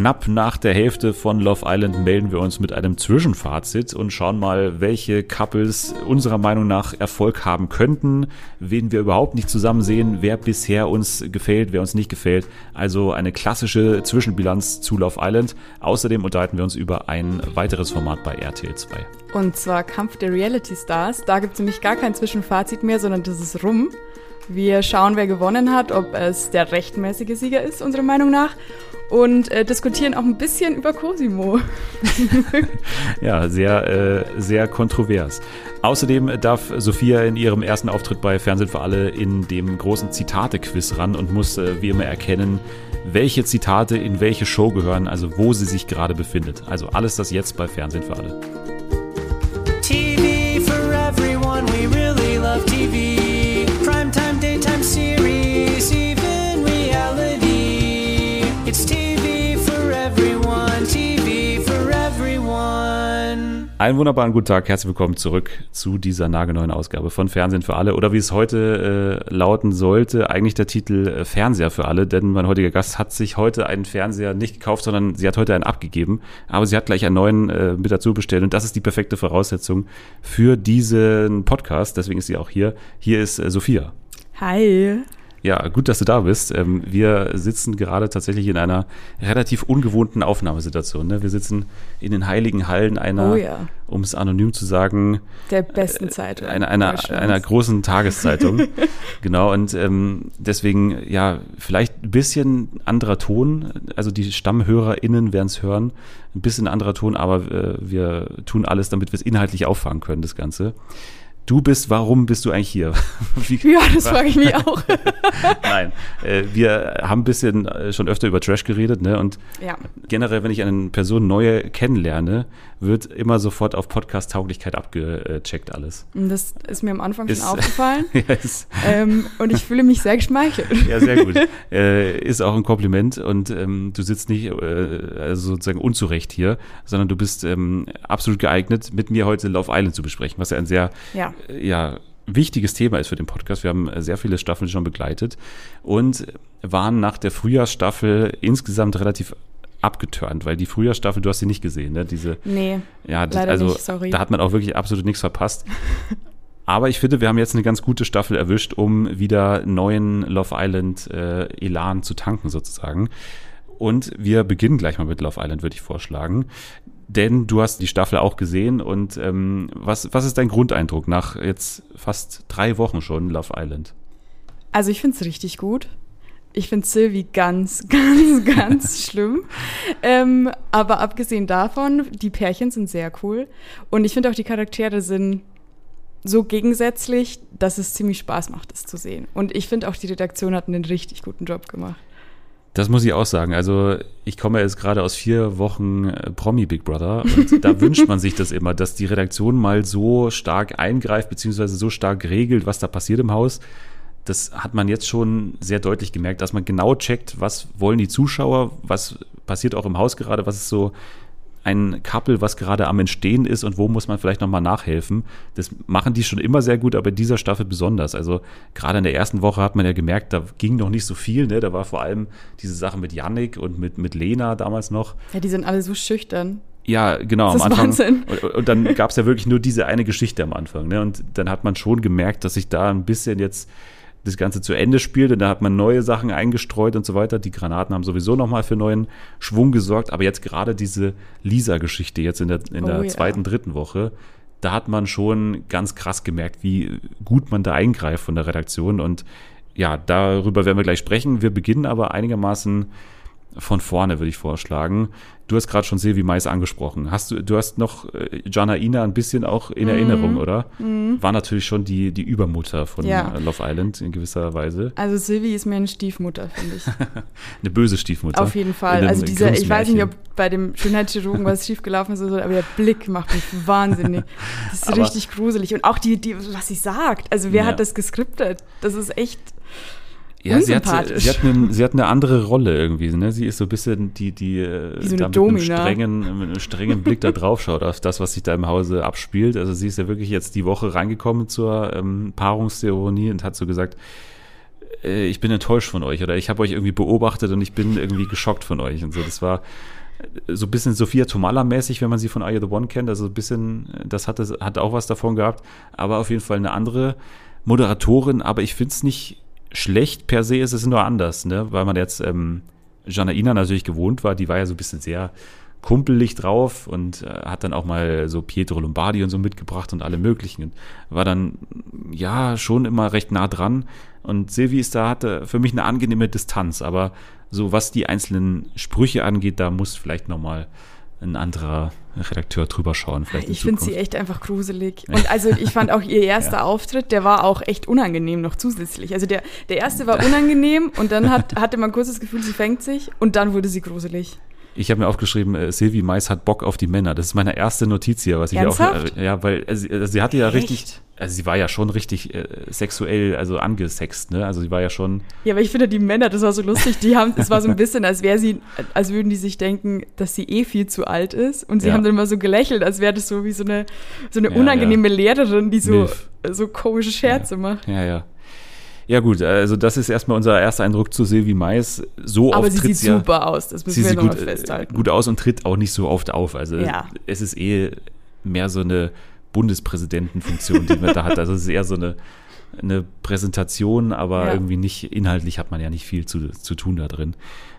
Knapp nach der Hälfte von Love Island melden wir uns mit einem Zwischenfazit und schauen mal, welche Couples unserer Meinung nach Erfolg haben könnten, wen wir überhaupt nicht zusammen sehen, wer bisher uns gefällt, wer uns nicht gefällt. Also eine klassische Zwischenbilanz zu Love Island. Außerdem unterhalten wir uns über ein weiteres Format bei RTL 2. Und zwar Kampf der Reality Stars. Da gibt es nämlich gar kein Zwischenfazit mehr, sondern das ist rum. Wir schauen, wer gewonnen hat, ob es der rechtmäßige Sieger ist, unserer Meinung nach. Und äh, diskutieren auch ein bisschen über Cosimo. ja, sehr, äh, sehr kontrovers. Außerdem darf Sophia in ihrem ersten Auftritt bei Fernsehen für alle in dem großen Zitate-Quiz ran und muss äh, wie immer erkennen, welche Zitate in welche Show gehören, also wo sie sich gerade befindet. Also alles das jetzt bei Fernsehen für alle. Einen wunderbaren guten Tag, herzlich willkommen zurück zu dieser nagelneuen Ausgabe von Fernsehen für alle oder wie es heute äh, lauten sollte, eigentlich der Titel äh, Fernseher für alle, denn mein heutiger Gast hat sich heute einen Fernseher nicht gekauft, sondern sie hat heute einen abgegeben, aber sie hat gleich einen neuen äh, mit dazu bestellt und das ist die perfekte Voraussetzung für diesen Podcast, deswegen ist sie auch hier. Hier ist äh, Sophia. Hi. Ja, gut, dass du da bist. Ähm, wir sitzen gerade tatsächlich in einer relativ ungewohnten Aufnahmesituation. Ne? Wir sitzen in den heiligen Hallen einer, oh ja. um es anonym zu sagen, der besten äh, Zeitung. Einer, einer, einer großen Tageszeitung. genau, und ähm, deswegen, ja, vielleicht ein bisschen anderer Ton. Also die StammhörerInnen werden es hören. Ein bisschen anderer Ton, aber äh, wir tun alles, damit wir es inhaltlich auffangen können, das Ganze du bist, warum bist du eigentlich hier? Wie, ja, das frage ich mich auch. Nein, äh, wir haben ein bisschen äh, schon öfter über Trash geredet, ne? Und ja. generell, wenn ich eine Person neu kennenlerne, wird immer sofort auf Podcast-Tauglichkeit abgecheckt alles. Das ist mir am Anfang ist, schon aufgefallen. yes. ähm, und ich fühle mich sehr geschmeichelt. ja, sehr gut. Äh, ist auch ein Kompliment und ähm, du sitzt nicht äh, also sozusagen unzurecht hier, sondern du bist ähm, absolut geeignet, mit mir heute Love Island zu besprechen, was ja ein sehr ja. Äh, ja wichtiges Thema ist für den Podcast. Wir haben äh, sehr viele Staffeln schon begleitet und waren nach der Frühjahrsstaffel insgesamt relativ abgeturnt, weil die Frühjahrsstaffel, du hast sie nicht gesehen, ne? Diese, nee, ja, das, also nicht, sorry. da hat man auch wirklich absolut nichts verpasst. Aber ich finde, wir haben jetzt eine ganz gute Staffel erwischt, um wieder neuen Love Island äh, Elan zu tanken sozusagen. Und wir beginnen gleich mal mit Love Island, würde ich vorschlagen. Denn du hast die Staffel auch gesehen und ähm, was, was ist dein Grundeindruck nach jetzt fast drei Wochen schon Love Island? Also ich finde es richtig gut. Ich finde Sylvie ganz, ganz, ganz schlimm. Ähm, aber abgesehen davon, die Pärchen sind sehr cool. Und ich finde auch, die Charaktere sind so gegensätzlich, dass es ziemlich Spaß macht, das zu sehen. Und ich finde auch, die Redaktion hat einen richtig guten Job gemacht. Das muss ich auch sagen. Also ich komme jetzt gerade aus vier Wochen äh, Promi Big Brother und da wünscht man sich das immer, dass die Redaktion mal so stark eingreift, beziehungsweise so stark regelt, was da passiert im Haus, das hat man jetzt schon sehr deutlich gemerkt, dass man genau checkt, was wollen die Zuschauer, was passiert auch im Haus gerade, was ist so ein Couple, was gerade am Entstehen ist und wo muss man vielleicht nochmal nachhelfen. Das machen die schon immer sehr gut, aber in dieser Staffel besonders. Also gerade in der ersten Woche hat man ja gemerkt, da ging noch nicht so viel. Ne? Da war vor allem diese Sache mit Yannick und mit, mit Lena damals noch. Ja, die sind alle so schüchtern. Ja, genau, am Anfang. Wahnsinn. Und, und dann gab es ja wirklich nur diese eine Geschichte am Anfang. Ne? Und dann hat man schon gemerkt, dass sich da ein bisschen jetzt das Ganze zu Ende spielte. Da hat man neue Sachen eingestreut und so weiter. Die Granaten haben sowieso nochmal für neuen Schwung gesorgt. Aber jetzt gerade diese Lisa-Geschichte jetzt in der, in der oh, zweiten, ja. dritten Woche, da hat man schon ganz krass gemerkt, wie gut man da eingreift von der Redaktion. Und ja, darüber werden wir gleich sprechen. Wir beginnen aber einigermaßen von vorne, würde ich vorschlagen. Du hast gerade schon Silvi Mais angesprochen. Hast du, du hast noch äh, Janaina ein bisschen auch in mm. Erinnerung, oder? Mm. War natürlich schon die, die Übermutter von ja. Love Island in gewisser Weise. Also Silvi ist mir eine Stiefmutter, finde ich. eine böse Stiefmutter. Auf jeden Fall. Also dieser, ich weiß nicht, ob bei dem Schönheitschirurgen was schiefgelaufen ist, aber der Blick macht mich wahnsinnig. Das ist aber richtig gruselig. Und auch die, die, was sie sagt. Also wer ja. hat das geskriptet? Das ist echt ja, sie hat, sie, hat eine, sie hat eine andere Rolle irgendwie. Ne? Sie ist so ein bisschen die, die Wie so da mit, einem strengen, mit einem strengen Blick da drauf schaut auf das, was sich da im Hause abspielt. Also sie ist ja wirklich jetzt die Woche reingekommen zur ähm, Paarungszeremonie und hat so gesagt, äh, ich bin enttäuscht von euch oder ich habe euch irgendwie beobachtet und ich bin irgendwie geschockt von euch und so. Das war äh, so ein bisschen Sophia Tomala-mäßig, wenn man sie von Are You the One kennt. Also ein bisschen, das hatte, hat auch was davon gehabt, aber auf jeden Fall eine andere Moderatorin. Aber ich finde es nicht schlecht per se, es ist nur anders, ne? weil man jetzt ähm, Janaina natürlich gewohnt war. Die war ja so ein bisschen sehr kumpelig drauf und äh, hat dann auch mal so Pietro Lombardi und so mitgebracht und alle möglichen. War dann ja schon immer recht nah dran. Und Silvi ist da, hatte für mich eine angenehme Distanz, aber so was die einzelnen Sprüche angeht, da muss vielleicht nochmal ein anderer Redakteur drüber schauen. Vielleicht ich finde sie echt einfach gruselig. Und also ich fand auch ihr erster ja. Auftritt, der war auch echt unangenehm noch zusätzlich. Also der, der erste war unangenehm und dann hat, hatte man kurz das Gefühl, sie fängt sich und dann wurde sie gruselig. Ich habe mir aufgeschrieben, äh, Sylvie Mais hat Bock auf die Männer. Das ist meine erste Notiz hier, was ich Ernsthaft? auch. Äh, ja, weil also, also sie hatte ja Echt? richtig, also sie war ja schon richtig äh, sexuell, also angesext, ne? Also sie war ja schon. Ja, aber ich finde die Männer, das war so lustig. Die haben, es war so ein bisschen, als wäre sie, als würden die sich denken, dass sie eh viel zu alt ist. Und sie ja. haben dann immer so gelächelt, als wäre das so wie so eine, so eine unangenehme ja. Lehrerin, die so, so komische Scherze ja. macht. Ja, ja. Ja gut, also das ist erstmal unser erster Eindruck zu Silvi Mais. So Aber sie sieht ja, super aus, das müssen wir nochmal festhalten. gut aus und tritt auch nicht so oft auf. Also ja. es ist eh mehr so eine Bundespräsidentenfunktion, die man da hat. Also es ist eher so eine, eine Präsentation, aber ja. irgendwie nicht, inhaltlich hat man ja nicht viel zu, zu tun da drin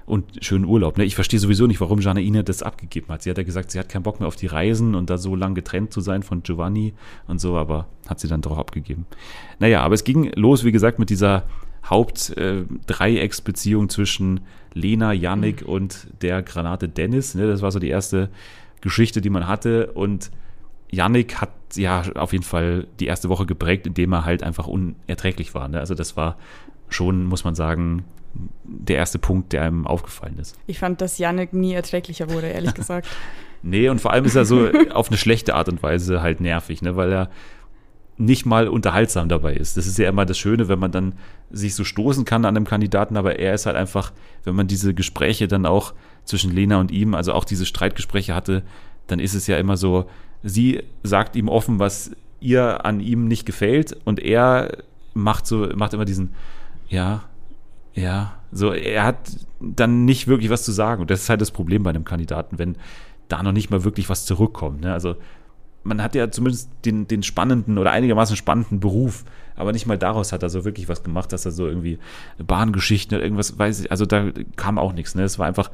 und schönen Urlaub. Ne? Ich verstehe sowieso nicht, warum Janaine das abgegeben hat. Sie hat ja gesagt, sie hat keinen Bock mehr auf die Reisen und da so lang getrennt zu sein von Giovanni und so, aber hat sie dann doch abgegeben. Naja, aber es ging los, wie gesagt, mit dieser Hauptdreiecksbeziehung äh, zwischen Lena, Yannick mhm. und der Granate Dennis. Ne? Das war so die erste Geschichte, die man hatte und Yannick hat ja auf jeden Fall die erste Woche geprägt, indem er halt einfach unerträglich war. Ne? Also das war schon, muss man sagen, der erste Punkt, der einem aufgefallen ist. Ich fand, dass Yannick nie erträglicher wurde, ehrlich gesagt. nee, und vor allem ist er so auf eine schlechte Art und Weise halt nervig, ne? weil er nicht mal unterhaltsam dabei ist. Das ist ja immer das Schöne, wenn man dann sich so stoßen kann an einem Kandidaten, aber er ist halt einfach, wenn man diese Gespräche dann auch zwischen Lena und ihm, also auch diese Streitgespräche hatte, dann ist es ja immer so, sie sagt ihm offen, was ihr an ihm nicht gefällt und er macht so, macht immer diesen, ja, ja, so er hat dann nicht wirklich was zu sagen. Und das ist halt das Problem bei einem Kandidaten, wenn da noch nicht mal wirklich was zurückkommt. Ne? Also man hat ja zumindest den, den spannenden oder einigermaßen spannenden Beruf, aber nicht mal daraus hat er so wirklich was gemacht, dass er so irgendwie Bahngeschichten oder irgendwas weiß ich, also da kam auch nichts. Ne? Es war einfach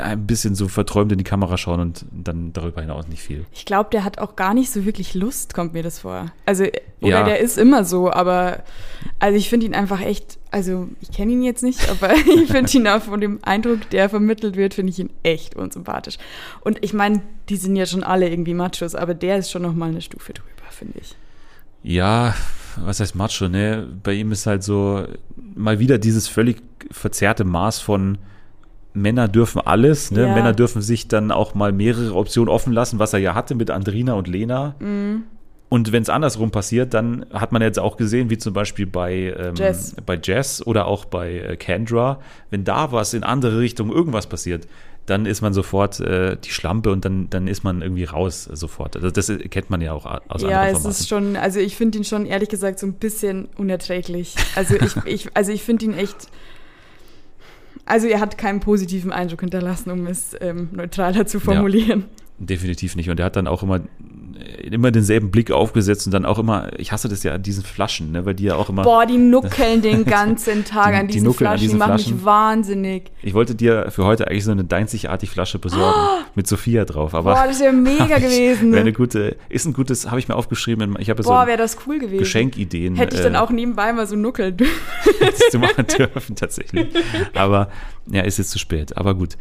ein bisschen so verträumt in die Kamera schauen und dann darüber hinaus nicht viel. Ich glaube, der hat auch gar nicht so wirklich Lust, kommt mir das vor. Also, oder ja. der ist immer so, aber also ich finde ihn einfach echt, also ich kenne ihn jetzt nicht, aber ich finde ihn auch von dem Eindruck, der vermittelt wird, finde ich ihn echt unsympathisch. Und ich meine, die sind ja schon alle irgendwie Machos, aber der ist schon noch mal eine Stufe drüber, finde ich. Ja, was heißt Macho, ne? Bei ihm ist halt so mal wieder dieses völlig verzerrte Maß von Männer dürfen alles. Ne? Ja. Männer dürfen sich dann auch mal mehrere Optionen offen lassen, was er ja hatte mit Andrina und Lena. Mhm. Und wenn es andersrum passiert, dann hat man jetzt auch gesehen, wie zum Beispiel bei, ähm, Jess. bei Jess oder auch bei äh, Kendra, wenn da was in andere Richtungen irgendwas passiert, dann ist man sofort äh, die Schlampe und dann, dann ist man irgendwie raus äh, sofort. Also das kennt man ja auch aus ja, anderen Ja, es ist schon, also ich finde ihn schon ehrlich gesagt so ein bisschen unerträglich. Also ich, ich, also ich finde ihn echt also er hat keinen positiven Eindruck hinterlassen, um es ähm, neutraler zu formulieren. Ja, definitiv nicht. Und er hat dann auch immer immer denselben Blick aufgesetzt und dann auch immer, ich hasse das ja an diesen Flaschen, ne, weil die ja auch immer. Boah, die nuckeln den ganzen Tag die, an diesen die Flaschen, an diesen die machen mich wahnsinnig. Ich wollte dir für heute eigentlich so eine deinzigartig Flasche besorgen oh! mit Sophia drauf, aber. Boah, das wäre mega gewesen. Wäre eine gute, ist ein gutes, habe ich mir aufgeschrieben. Ich habe so Boah, wäre das cool gewesen. Geschenkideen. Hätte ich dann äh, auch nebenbei mal so nuckeln dürfen. Hättest du machen dürfen, tatsächlich. Aber ja, ist jetzt zu spät. Aber gut.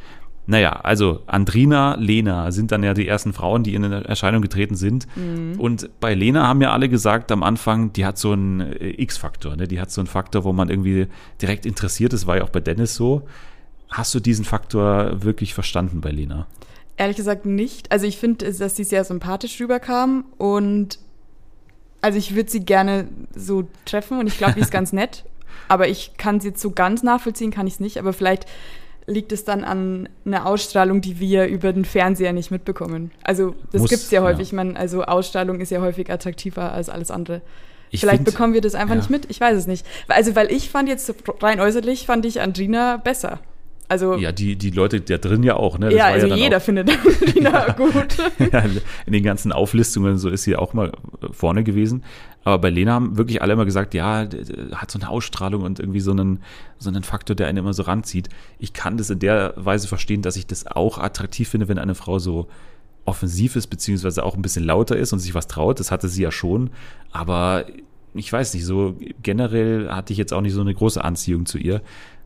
Naja, also Andrina, Lena sind dann ja die ersten Frauen, die in Erscheinung getreten sind. Mhm. Und bei Lena haben ja alle gesagt am Anfang, die hat so einen äh, X-Faktor, ne? die hat so einen Faktor, wo man irgendwie direkt interessiert ist, war ja auch bei Dennis so. Hast du diesen Faktor wirklich verstanden bei Lena? Ehrlich gesagt nicht. Also ich finde, dass sie sehr sympathisch rüberkam und also ich würde sie gerne so treffen und ich glaube, die ist ganz nett. Aber ich kann sie jetzt so ganz nachvollziehen, kann ich es nicht. Aber vielleicht liegt es dann an einer Ausstrahlung, die wir über den Fernseher nicht mitbekommen. Also das gibt es ja häufig. Ja. Man, also Ausstrahlung ist ja häufig attraktiver als alles andere. Ich Vielleicht find- bekommen wir das einfach ja. nicht mit. Ich weiß es nicht. Also, weil ich fand jetzt rein äußerlich, fand ich Andrina besser. Also, Ja, die, die Leute da drin ja auch, ne? Das ja, also dann jeder auch- findet Andrina gut. Ja, in den ganzen Auflistungen so ist sie auch mal vorne gewesen. Aber bei Lena haben wirklich alle immer gesagt, ja, hat so eine Ausstrahlung und irgendwie so einen, so einen Faktor, der einen immer so ranzieht. Ich kann das in der Weise verstehen, dass ich das auch attraktiv finde, wenn eine Frau so offensiv ist, beziehungsweise auch ein bisschen lauter ist und sich was traut. Das hatte sie ja schon. Aber ich weiß nicht, so generell hatte ich jetzt auch nicht so eine große Anziehung zu ihr.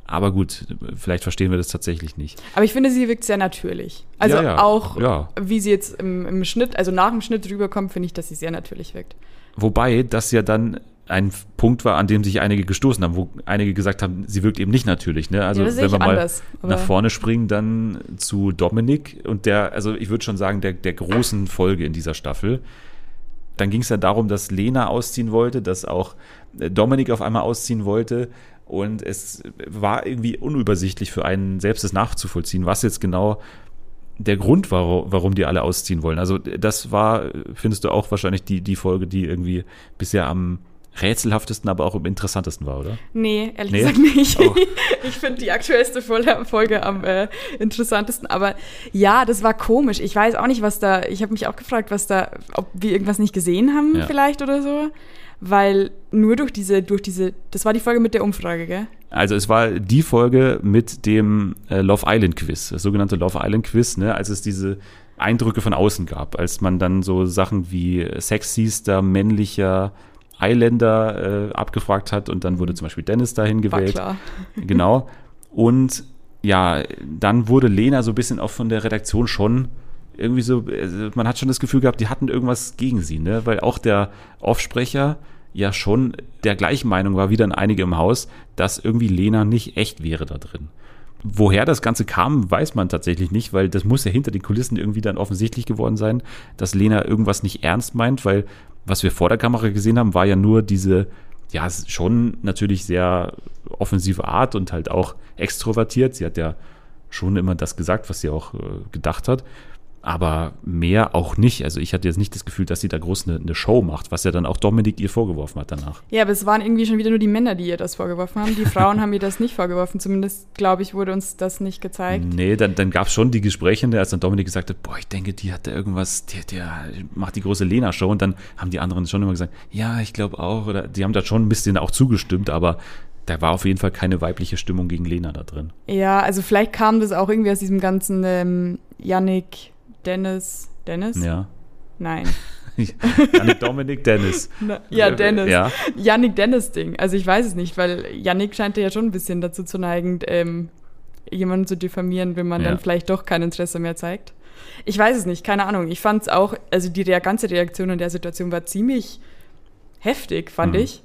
Aber gut, vielleicht verstehen wir das tatsächlich nicht. Aber ich finde, sie wirkt sehr natürlich. Also Ja, ja, auch, ja. wie sie jetzt im, im Schnitt, also nach dem Schnitt rüberkommt, finde ich, dass sie sehr natürlich wirkt. Wobei das ja dann ein Punkt war, an dem sich einige gestoßen haben, wo einige gesagt haben, sie wirkt eben nicht natürlich. Ne? Also wenn wir mal anders, nach vorne springen, dann zu Dominik und der, also ich würde schon sagen, der, der großen Folge in dieser Staffel. Dann ging es ja darum, dass Lena ausziehen wollte, dass auch äh, Dominik auf einmal ausziehen wollte. Und es war irgendwie unübersichtlich für einen selbst das nachzuvollziehen, was jetzt genau der Grund war, warum die alle ausziehen wollen. Also das war, findest du auch wahrscheinlich die, die Folge, die irgendwie bisher am rätselhaftesten, aber auch am interessantesten war, oder? Nee, ehrlich Nee? gesagt nicht. Oh. Ich finde die aktuellste Folge, Folge am äh, interessantesten. Aber ja, das war komisch. Ich weiß auch nicht, was da. Ich habe mich auch gefragt, was da, ob wir irgendwas nicht gesehen haben, Ja. vielleicht oder so. Weil nur durch diese, durch diese, das war die Folge mit der Umfrage, gell? Also es war die Folge mit dem äh, Love Island Quiz, das sogenannte Love Island Quiz, ne, als es diese Eindrücke von außen gab, als man dann so Sachen wie sexyster, männlicher Islander äh, abgefragt hat und dann wurde zum Beispiel Dennis dahin War gewählt. klar. Genau. Und ja, dann wurde Lena so ein bisschen auch von der Redaktion schon irgendwie so, also man hat schon das Gefühl gehabt, die hatten irgendwas gegen sie, ne? Weil auch der Offsprecher ja schon der gleichen Meinung war, wie dann einige im Haus, dass irgendwie Lena nicht echt wäre da drin. Woher das Ganze kam, weiß man tatsächlich nicht, weil das muss ja hinter den Kulissen irgendwie dann offensichtlich geworden sein, dass Lena irgendwas nicht ernst meint, weil was wir vor der Kamera gesehen haben, war ja nur diese, ja, schon natürlich sehr offensive Art und halt auch extrovertiert. Sie hat ja schon immer das gesagt, was sie auch äh, gedacht hat. Aber mehr auch nicht. Also ich hatte jetzt nicht das Gefühl, dass sie da groß eine, eine Show macht, was ja dann auch Dominik ihr vorgeworfen hat danach. Ja, aber es waren irgendwie schon wieder nur die Männer, die ihr das vorgeworfen haben. Die Frauen haben ihr das nicht vorgeworfen. Zumindest, glaube ich, wurde uns das nicht gezeigt. Nee, dann, dann gab es schon die Gespräche, ne, als dann Dominik gesagt hat, boah, ich denke, die hat da irgendwas, der, der macht die große Lena-Show. Und dann haben die anderen schon immer gesagt, ja, ich glaube auch. Oder die haben da schon ein bisschen auch zugestimmt, aber da war auf jeden Fall keine weibliche Stimmung gegen Lena da drin. Ja, also vielleicht kam das auch irgendwie aus diesem ganzen ähm, Yannick, Dennis, Dennis? Ja. Nein. Janik, Dominik, Dennis. Na, ja, Dennis. Ja. Yannick Dennis Ding. Also ich weiß es nicht, weil Yannick scheint ja schon ein bisschen dazu zu neigen, ähm, jemanden zu diffamieren, wenn man Ja. dann vielleicht doch kein Interesse mehr zeigt. Ich weiß es nicht, keine Ahnung. Ich fand es auch, also die ganze Reaktion in der Situation war ziemlich heftig, fand Mhm. ich.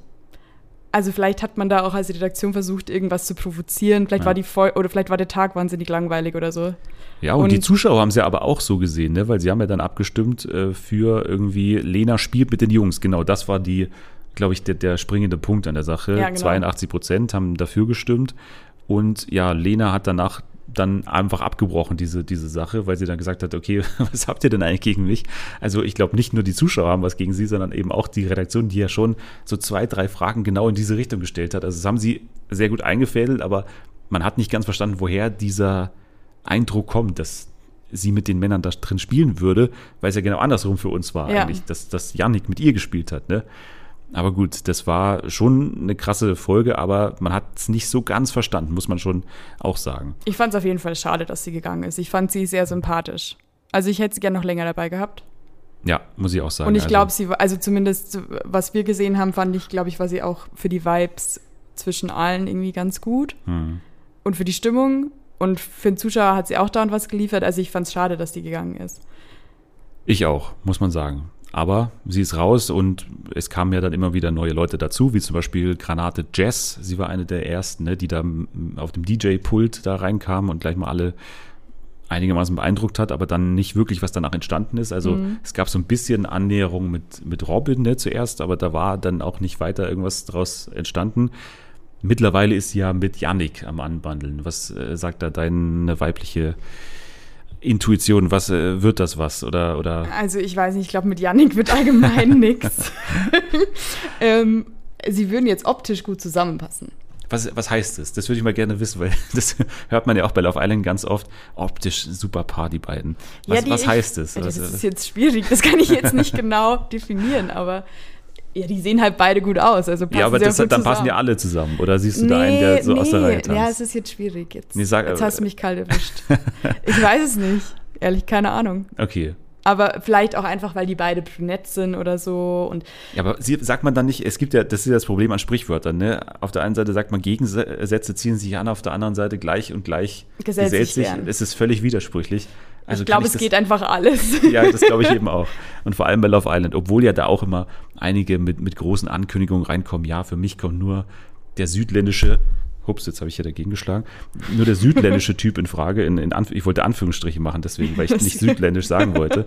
Also vielleicht hat man da auch als Redaktion versucht, irgendwas zu provozieren. Vielleicht Ja. war die Vol oder vielleicht war der Tag wahnsinnig langweilig oder so. Ja, und, die Und- Zuschauer haben es ja aber auch so gesehen, ne? weil sie haben ja dann abgestimmt äh, für irgendwie Lena spielt mit den Jungs. Genau, das war die, glaube ich, der, der springende Punkt an der Sache. Ja, genau. 82 Prozent haben dafür gestimmt. Und ja, Lena hat danach dann einfach abgebrochen, diese, diese Sache, weil sie dann gesagt hat, okay, was habt ihr denn eigentlich gegen mich? Also ich glaube, nicht nur die Zuschauer haben was gegen sie, sondern eben auch die Redaktion, die ja schon so zwei, drei Fragen genau in diese Richtung gestellt hat. Also das haben sie sehr gut eingefädelt, aber man hat nicht ganz verstanden, woher dieser Eindruck kommt, dass sie mit den Männern da drin spielen würde, weil es ja genau andersrum für uns war Ja. eigentlich, dass, dass Yannick mit ihr gespielt hat. Ne? Aber gut, das war schon eine krasse Folge, aber man hat es nicht so ganz verstanden, muss man schon auch sagen. Ich fand es auf jeden Fall schade, dass sie gegangen ist. Ich fand sie sehr sympathisch. Also ich hätte sie gerne noch länger dabei gehabt. Ja, muss ich auch sagen. Und ich Also, glaube, sie war, also zumindest was wir gesehen haben, fand ich, glaube ich, war sie auch für die Vibes zwischen allen irgendwie ganz gut. hm. Und für die Stimmung und für den Zuschauer hat sie auch dauernd was geliefert. Also ich fand es schade, dass die gegangen ist. Ich auch, muss man sagen. Aber sie ist raus und es kamen ja dann immer wieder neue Leute dazu, wie zum Beispiel Granate Jess. Sie war eine der ersten, ne, die da auf dem DJ-Pult da reinkam und gleich mal alle einigermaßen beeindruckt hat, aber dann nicht wirklich, was danach entstanden ist. Also Mhm. es gab so ein bisschen Annäherung mit, mit Robin ne, zuerst, aber da war dann auch nicht weiter irgendwas draus entstanden. Mittlerweile ist sie ja mit Yannick am Anbandeln. Was äh, sagt da deine weibliche Intuition, was äh, wird das was? Oder, oder Also ich weiß nicht, ich glaube, mit Yannick wird allgemein nichts. ähm, sie würden jetzt optisch gut zusammenpassen. was, was heißt das? Das würde ich mal gerne wissen, weil das hört man ja auch bei Love Island ganz oft. Optisch super Paar, die beiden. Was, Ja, die- was ich- heißt das? Das Was- ist jetzt schwierig, das kann ich jetzt nicht genau definieren, aber ja, die sehen halt beide gut aus. Also passen ja, aber das, dann passen zusammen. ja alle zusammen. Oder siehst du da einen, der so aus der Reihe tanzt? Ja, es ist jetzt schwierig. Jetzt, Nee, sag- jetzt hast du mich kalt erwischt. ich weiß es nicht. Ehrlich, keine Ahnung. okay. Aber vielleicht auch einfach, weil die beide brünett sind oder so. Und Ja, aber sagt man dann nicht, es gibt ja, das ist ja das Problem an Sprichwörtern, ne? Auf der einen Seite sagt man, Gegensätze ziehen sich an, auf der anderen Seite gleich und gleich Gesellt sich. Es ist völlig widersprüchlich. Also ich glaube, es geht einfach alles. Ja, das glaube ich eben auch. Und vor allem bei Love Island, obwohl ja da auch immer einige mit, mit großen Ankündigungen reinkommen. Ja, für mich kommt nur der südländische, ups, jetzt habe ich ja dagegen geschlagen, nur der südländische Typ in Frage. In, in Anf ich wollte Anführungsstriche machen, deswegen, weil ich nicht südländisch sagen wollte.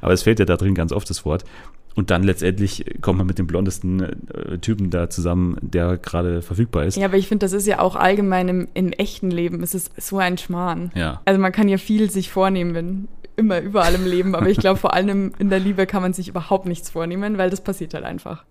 Aber es fehlt ja da drin ganz oft das Wort. Und dann letztendlich kommt man mit dem blondesten äh, Typen da zusammen, der gerade verfügbar ist. Ja, aber ich finde, das ist ja auch allgemein im, im echten Leben, es ist so ein Schmarrn. Ja. Also man kann ja viel sich vornehmen, wenn, immer überall im Leben, aber ich glaube, vor allem in der Liebe kann man sich überhaupt nichts vornehmen, weil das passiert halt einfach.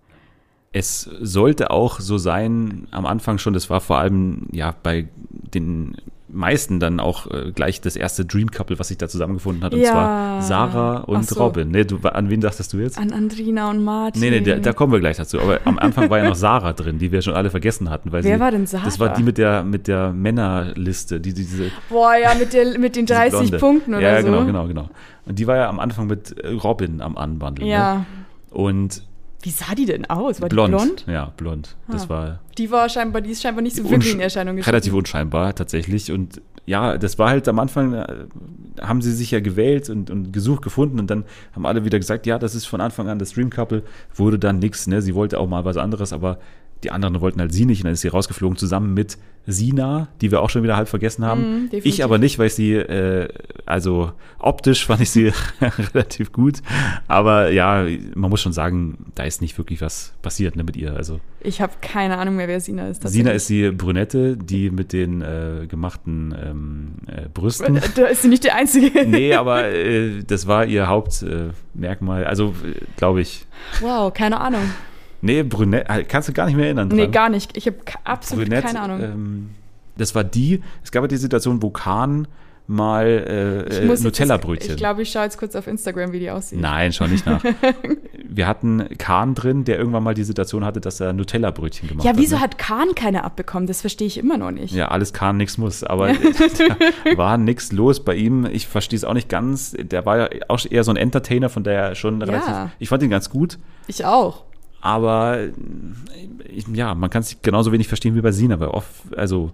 Es sollte auch so sein, am Anfang schon, das war vor allem ja bei den meisten dann auch äh, gleich das erste Dream Couple, was sich da zusammengefunden hat, und Ja. zwar Sarah und so. Robin. Nee, du, an wen dachtest du jetzt? An Andrina und Martin. Nee, nee, da, da kommen wir gleich dazu. Aber am Anfang war ja noch Sarah drin, die wir schon alle vergessen hatten. Wer sie, war denn Sarah? Das war die mit der, mit der Männerliste, die, die diese Boah, ja, mit, der, mit den diese 30 Blonde. Punkten oder ja, so. genau, genau, genau. Und die war ja am Anfang mit äh, Robin am Anbandeln. Ne? Ja. Und Wie sah die denn aus? War blond. die blond? Ja, blond. Das Ah. war Die war scheinbar, die ist scheinbar nicht so wirklich in Erscheinung getreten. Relativ unscheinbar tatsächlich. Und ja, das war halt am Anfang, äh, haben sie sich ja gewählt und, und gesucht, gefunden und dann haben alle wieder gesagt, ja, das ist von Anfang an das Dream Couple, wurde dann nix, ne? Sie wollte auch mal was anderes, aber die anderen wollten halt sie nicht und dann ist sie rausgeflogen zusammen mit Sina, die wir auch schon wieder halb vergessen haben. Definitiv. ich aber nicht, weil ich sie, äh, also optisch fand ich sie relativ gut, aber ja, man muss schon sagen, da ist nicht wirklich was passiert ne, mit ihr. Also Ich habe keine Ahnung mehr, wer Sina ist. Sina ist die Brünette, die mit den äh, gemachten ähm, äh, Brüsten. Da ist sie nicht die Einzige. nee, aber äh, das war ihr Hauptmerkmal. Merkmal. also, äh, glaube ich. Wow, keine Ahnung. Nee, Brünette, äh, kannst du gar nicht mehr erinnern. Nee, dran. gar nicht. Ich habe absolut Brünette, keine Ahnung. Ähm, das war die, es gab ja die Situation, wo Kahn mal äh, Ich äh, Nutella-Brötchen. Ich glaube, ich schaue jetzt kurz auf Instagram, wie die aussieht. Nein, schau nicht nach. Wir hatten Kahn drin, der irgendwann mal die Situation hatte, dass er Nutella-Brötchen gemacht Ja, hat. wieso ne? hat Kahn keine abbekommen? Das verstehe ich immer noch nicht. Ja, alles kann, nichts muss. Aber da war nichts los bei ihm. Ich verstehe es auch nicht ganz. Der war ja auch eher so ein Entertainer, von daher schon Ja. relativ. Ich fand ihn ganz gut. Ich auch. Aber ja, man kann es genauso wenig verstehen wie bei Sina, weil off, also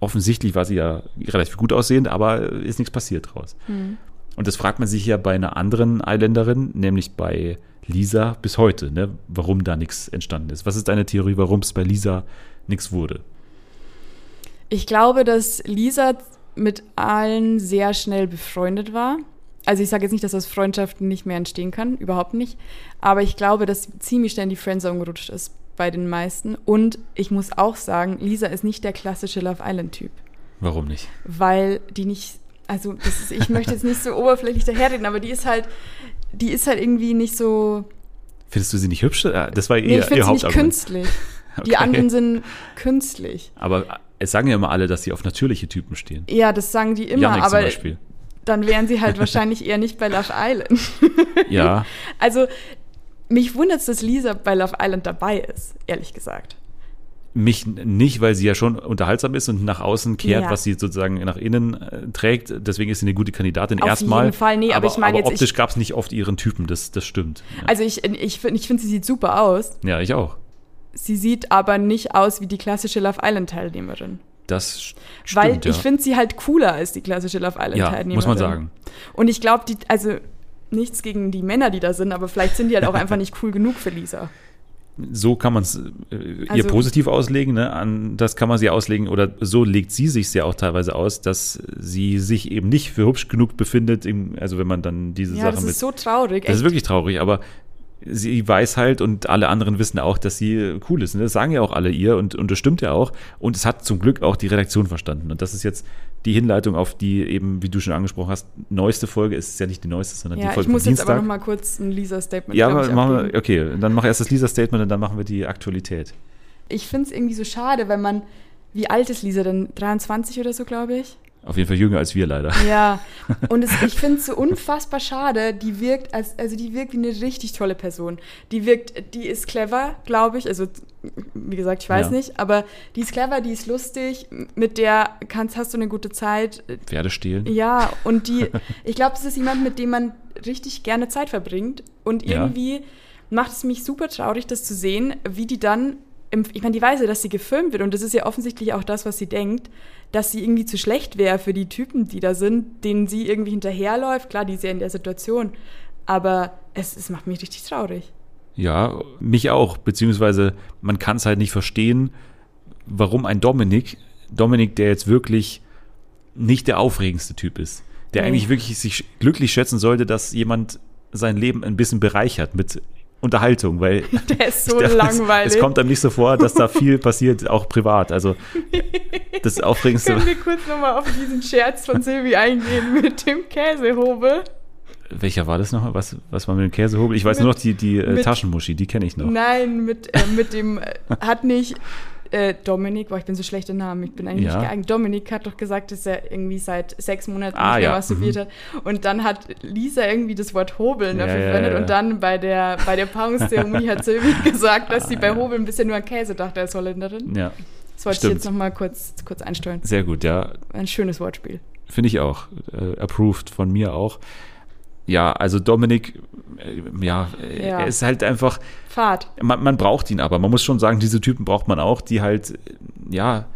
offensichtlich war sie ja relativ gut aussehend, aber ist nichts passiert draus. Hm. Und das fragt man sich ja bei einer anderen Isländerin, nämlich bei Lisa bis heute, ne, warum da nichts entstanden ist. Was ist deine Theorie, warum es bei Lisa nichts wurde? Ich glaube, dass Lisa mit allen sehr schnell befreundet war. Also ich sage jetzt nicht, dass aus Freundschaften nicht mehr entstehen kann, überhaupt nicht. Aber ich glaube, dass ziemlich schnell in die Friendzone gerutscht ist bei den meisten. Und ich muss auch sagen, Lisa ist nicht der klassische Love Island-Typ. Warum nicht? Weil die nicht, also das ist, ich möchte jetzt nicht so oberflächlich daherreden, aber die ist halt, die ist halt irgendwie nicht so, Findest du sie nicht hübsch? Äh, Das war ihr, nee, ich finde ihr sie nicht Hauptargument. künstlich. Die Okay. anderen sind künstlich. Aber es sagen ja immer alle, dass sie auf natürliche Typen stehen. Ja, das sagen die immer, zum aber Beispiel. Dann wären sie halt wahrscheinlich eher nicht bei Love Island. Ja, Also, mich wundert es, dass Lisa bei Love Island dabei ist, ehrlich gesagt. mich nicht, weil sie ja schon unterhaltsam ist und nach außen kehrt, Ja. was sie sozusagen nach innen äh, trägt. Deswegen ist sie eine gute Kandidatin Auf erstmal. jeden Fall, nee, aber ich meine aber jetzt, optisch gab es nicht oft ihren Typen, das, das stimmt. Ja, Also, ich, ich finde, ich find, sie sieht super aus. ja ich auch. Sie sieht aber nicht aus wie die klassische Love Island-Teilnehmerin. Das st- Weil stimmt, ich ja. finde sie halt cooler als die klassische Love Island-Teilnehmerin. Ja, muss man sagen. Und ich glaube, die, also nichts gegen die Männer, die da sind, aber vielleicht sind die halt auch einfach nicht cool genug für Lisa. So kann man es äh, ihr Also- positiv auslegen, ne? An das kann man sie auslegen, oder so legt sie sich ja auch teilweise aus, dass sie sich eben nicht für hübsch genug befindet, im, also wenn man dann diese Ja, Sache das mit ist so traurig. Das ist echt. wirklich traurig, aber sie weiß halt und alle anderen wissen auch, dass sie cool ist. Ne? Das sagen ja auch alle ihr und, und das stimmt ja auch. Und es hat zum Glück auch die Redaktion verstanden. Und das ist jetzt die Hinleitung auf die eben, wie du schon angesprochen hast, neueste Folge. ist ja nicht die neueste, sondern ja, die Folge ich muss jetzt Dienstag. aber noch mal kurz ein Lisa-Statement ja, ich, machen wir, okay, dann mach erst das Lisa-Statement und dann machen wir die Aktualität. Ich finde es irgendwie so schade, wenn man, wie alt ist Lisa denn? 23 oder so, glaube ich? Auf jeden Fall jünger als wir leider. Ja, und es, ich finde es so unfassbar schade. Die wirkt als, also die wirkt wie eine richtig tolle Person. Die wirkt, die ist clever, glaube ich. Also, wie gesagt, ich weiß Ja. nicht, aber die ist clever, die ist lustig, mit der kannst, hast du eine gute Zeit. Pferde stehlen. Ja, und die, ich glaube, das ist jemand, mit dem man richtig gerne Zeit verbringt. Und Ja. irgendwie macht es mich super traurig, das zu sehen, wie die dann, ich meine, die weiß ja, dass sie gefilmt wird und das ist ja offensichtlich auch das, was sie denkt, dass sie irgendwie zu schlecht wäre für die Typen, die da sind, denen sie irgendwie hinterherläuft. Klar, die ist ja in der Situation, aber es, es macht mich richtig traurig. Ja, mich auch. Beziehungsweise man kann es halt nicht verstehen, warum ein Dominik, Dominik, der jetzt wirklich nicht der aufregendste Typ ist, der Nee. eigentlich wirklich sich glücklich schätzen sollte, dass jemand sein Leben ein bisschen bereichert mit Unterhaltung, weil Der ist so ich dachte, es- langweilig. Es kommt einem nicht so vor, dass da viel passiert, auch privat. Also das Aufregendste. Können wir kurz nochmal auf diesen Scherz von Silvi eingehen mit dem Käsehobel? Welcher war das nochmal? Was, was war mit dem Käsehobel? Ich weiß Mit- nur noch die, die äh, mit- Taschenmuschi, die kenne ich noch. Nein, mit, äh, mit dem, äh, hat nicht äh, Dominik, boah, ich bin so schlecht im Namen, ich bin eigentlich Ja. nicht geeignet. Dominik hat doch gesagt, dass er irgendwie seit sechs Monaten Ah, nicht mehr ja, masturbiert hat. Und dann hat Lisa irgendwie das Wort Hobeln dafür ja, verwendet. Und dann bei der, bei der Paarungszeremonie hat Sylvie gesagt, dass sie Ah, bei ja. Hobeln bisher nur an Käse dachte als Holländerin. Ja, Das wollte stimmt. ich jetzt nochmal kurz, kurz einsteuern. sehr gut, ja. Ein schönes Wortspiel. Finde ich auch. Äh, approved von mir auch. Ja, also Dominik, äh, ja, äh, Ja. er ist halt einfach, Fahrt. man, man braucht ihn aber. Man muss schon sagen, diese Typen braucht man auch, die halt, äh, ja,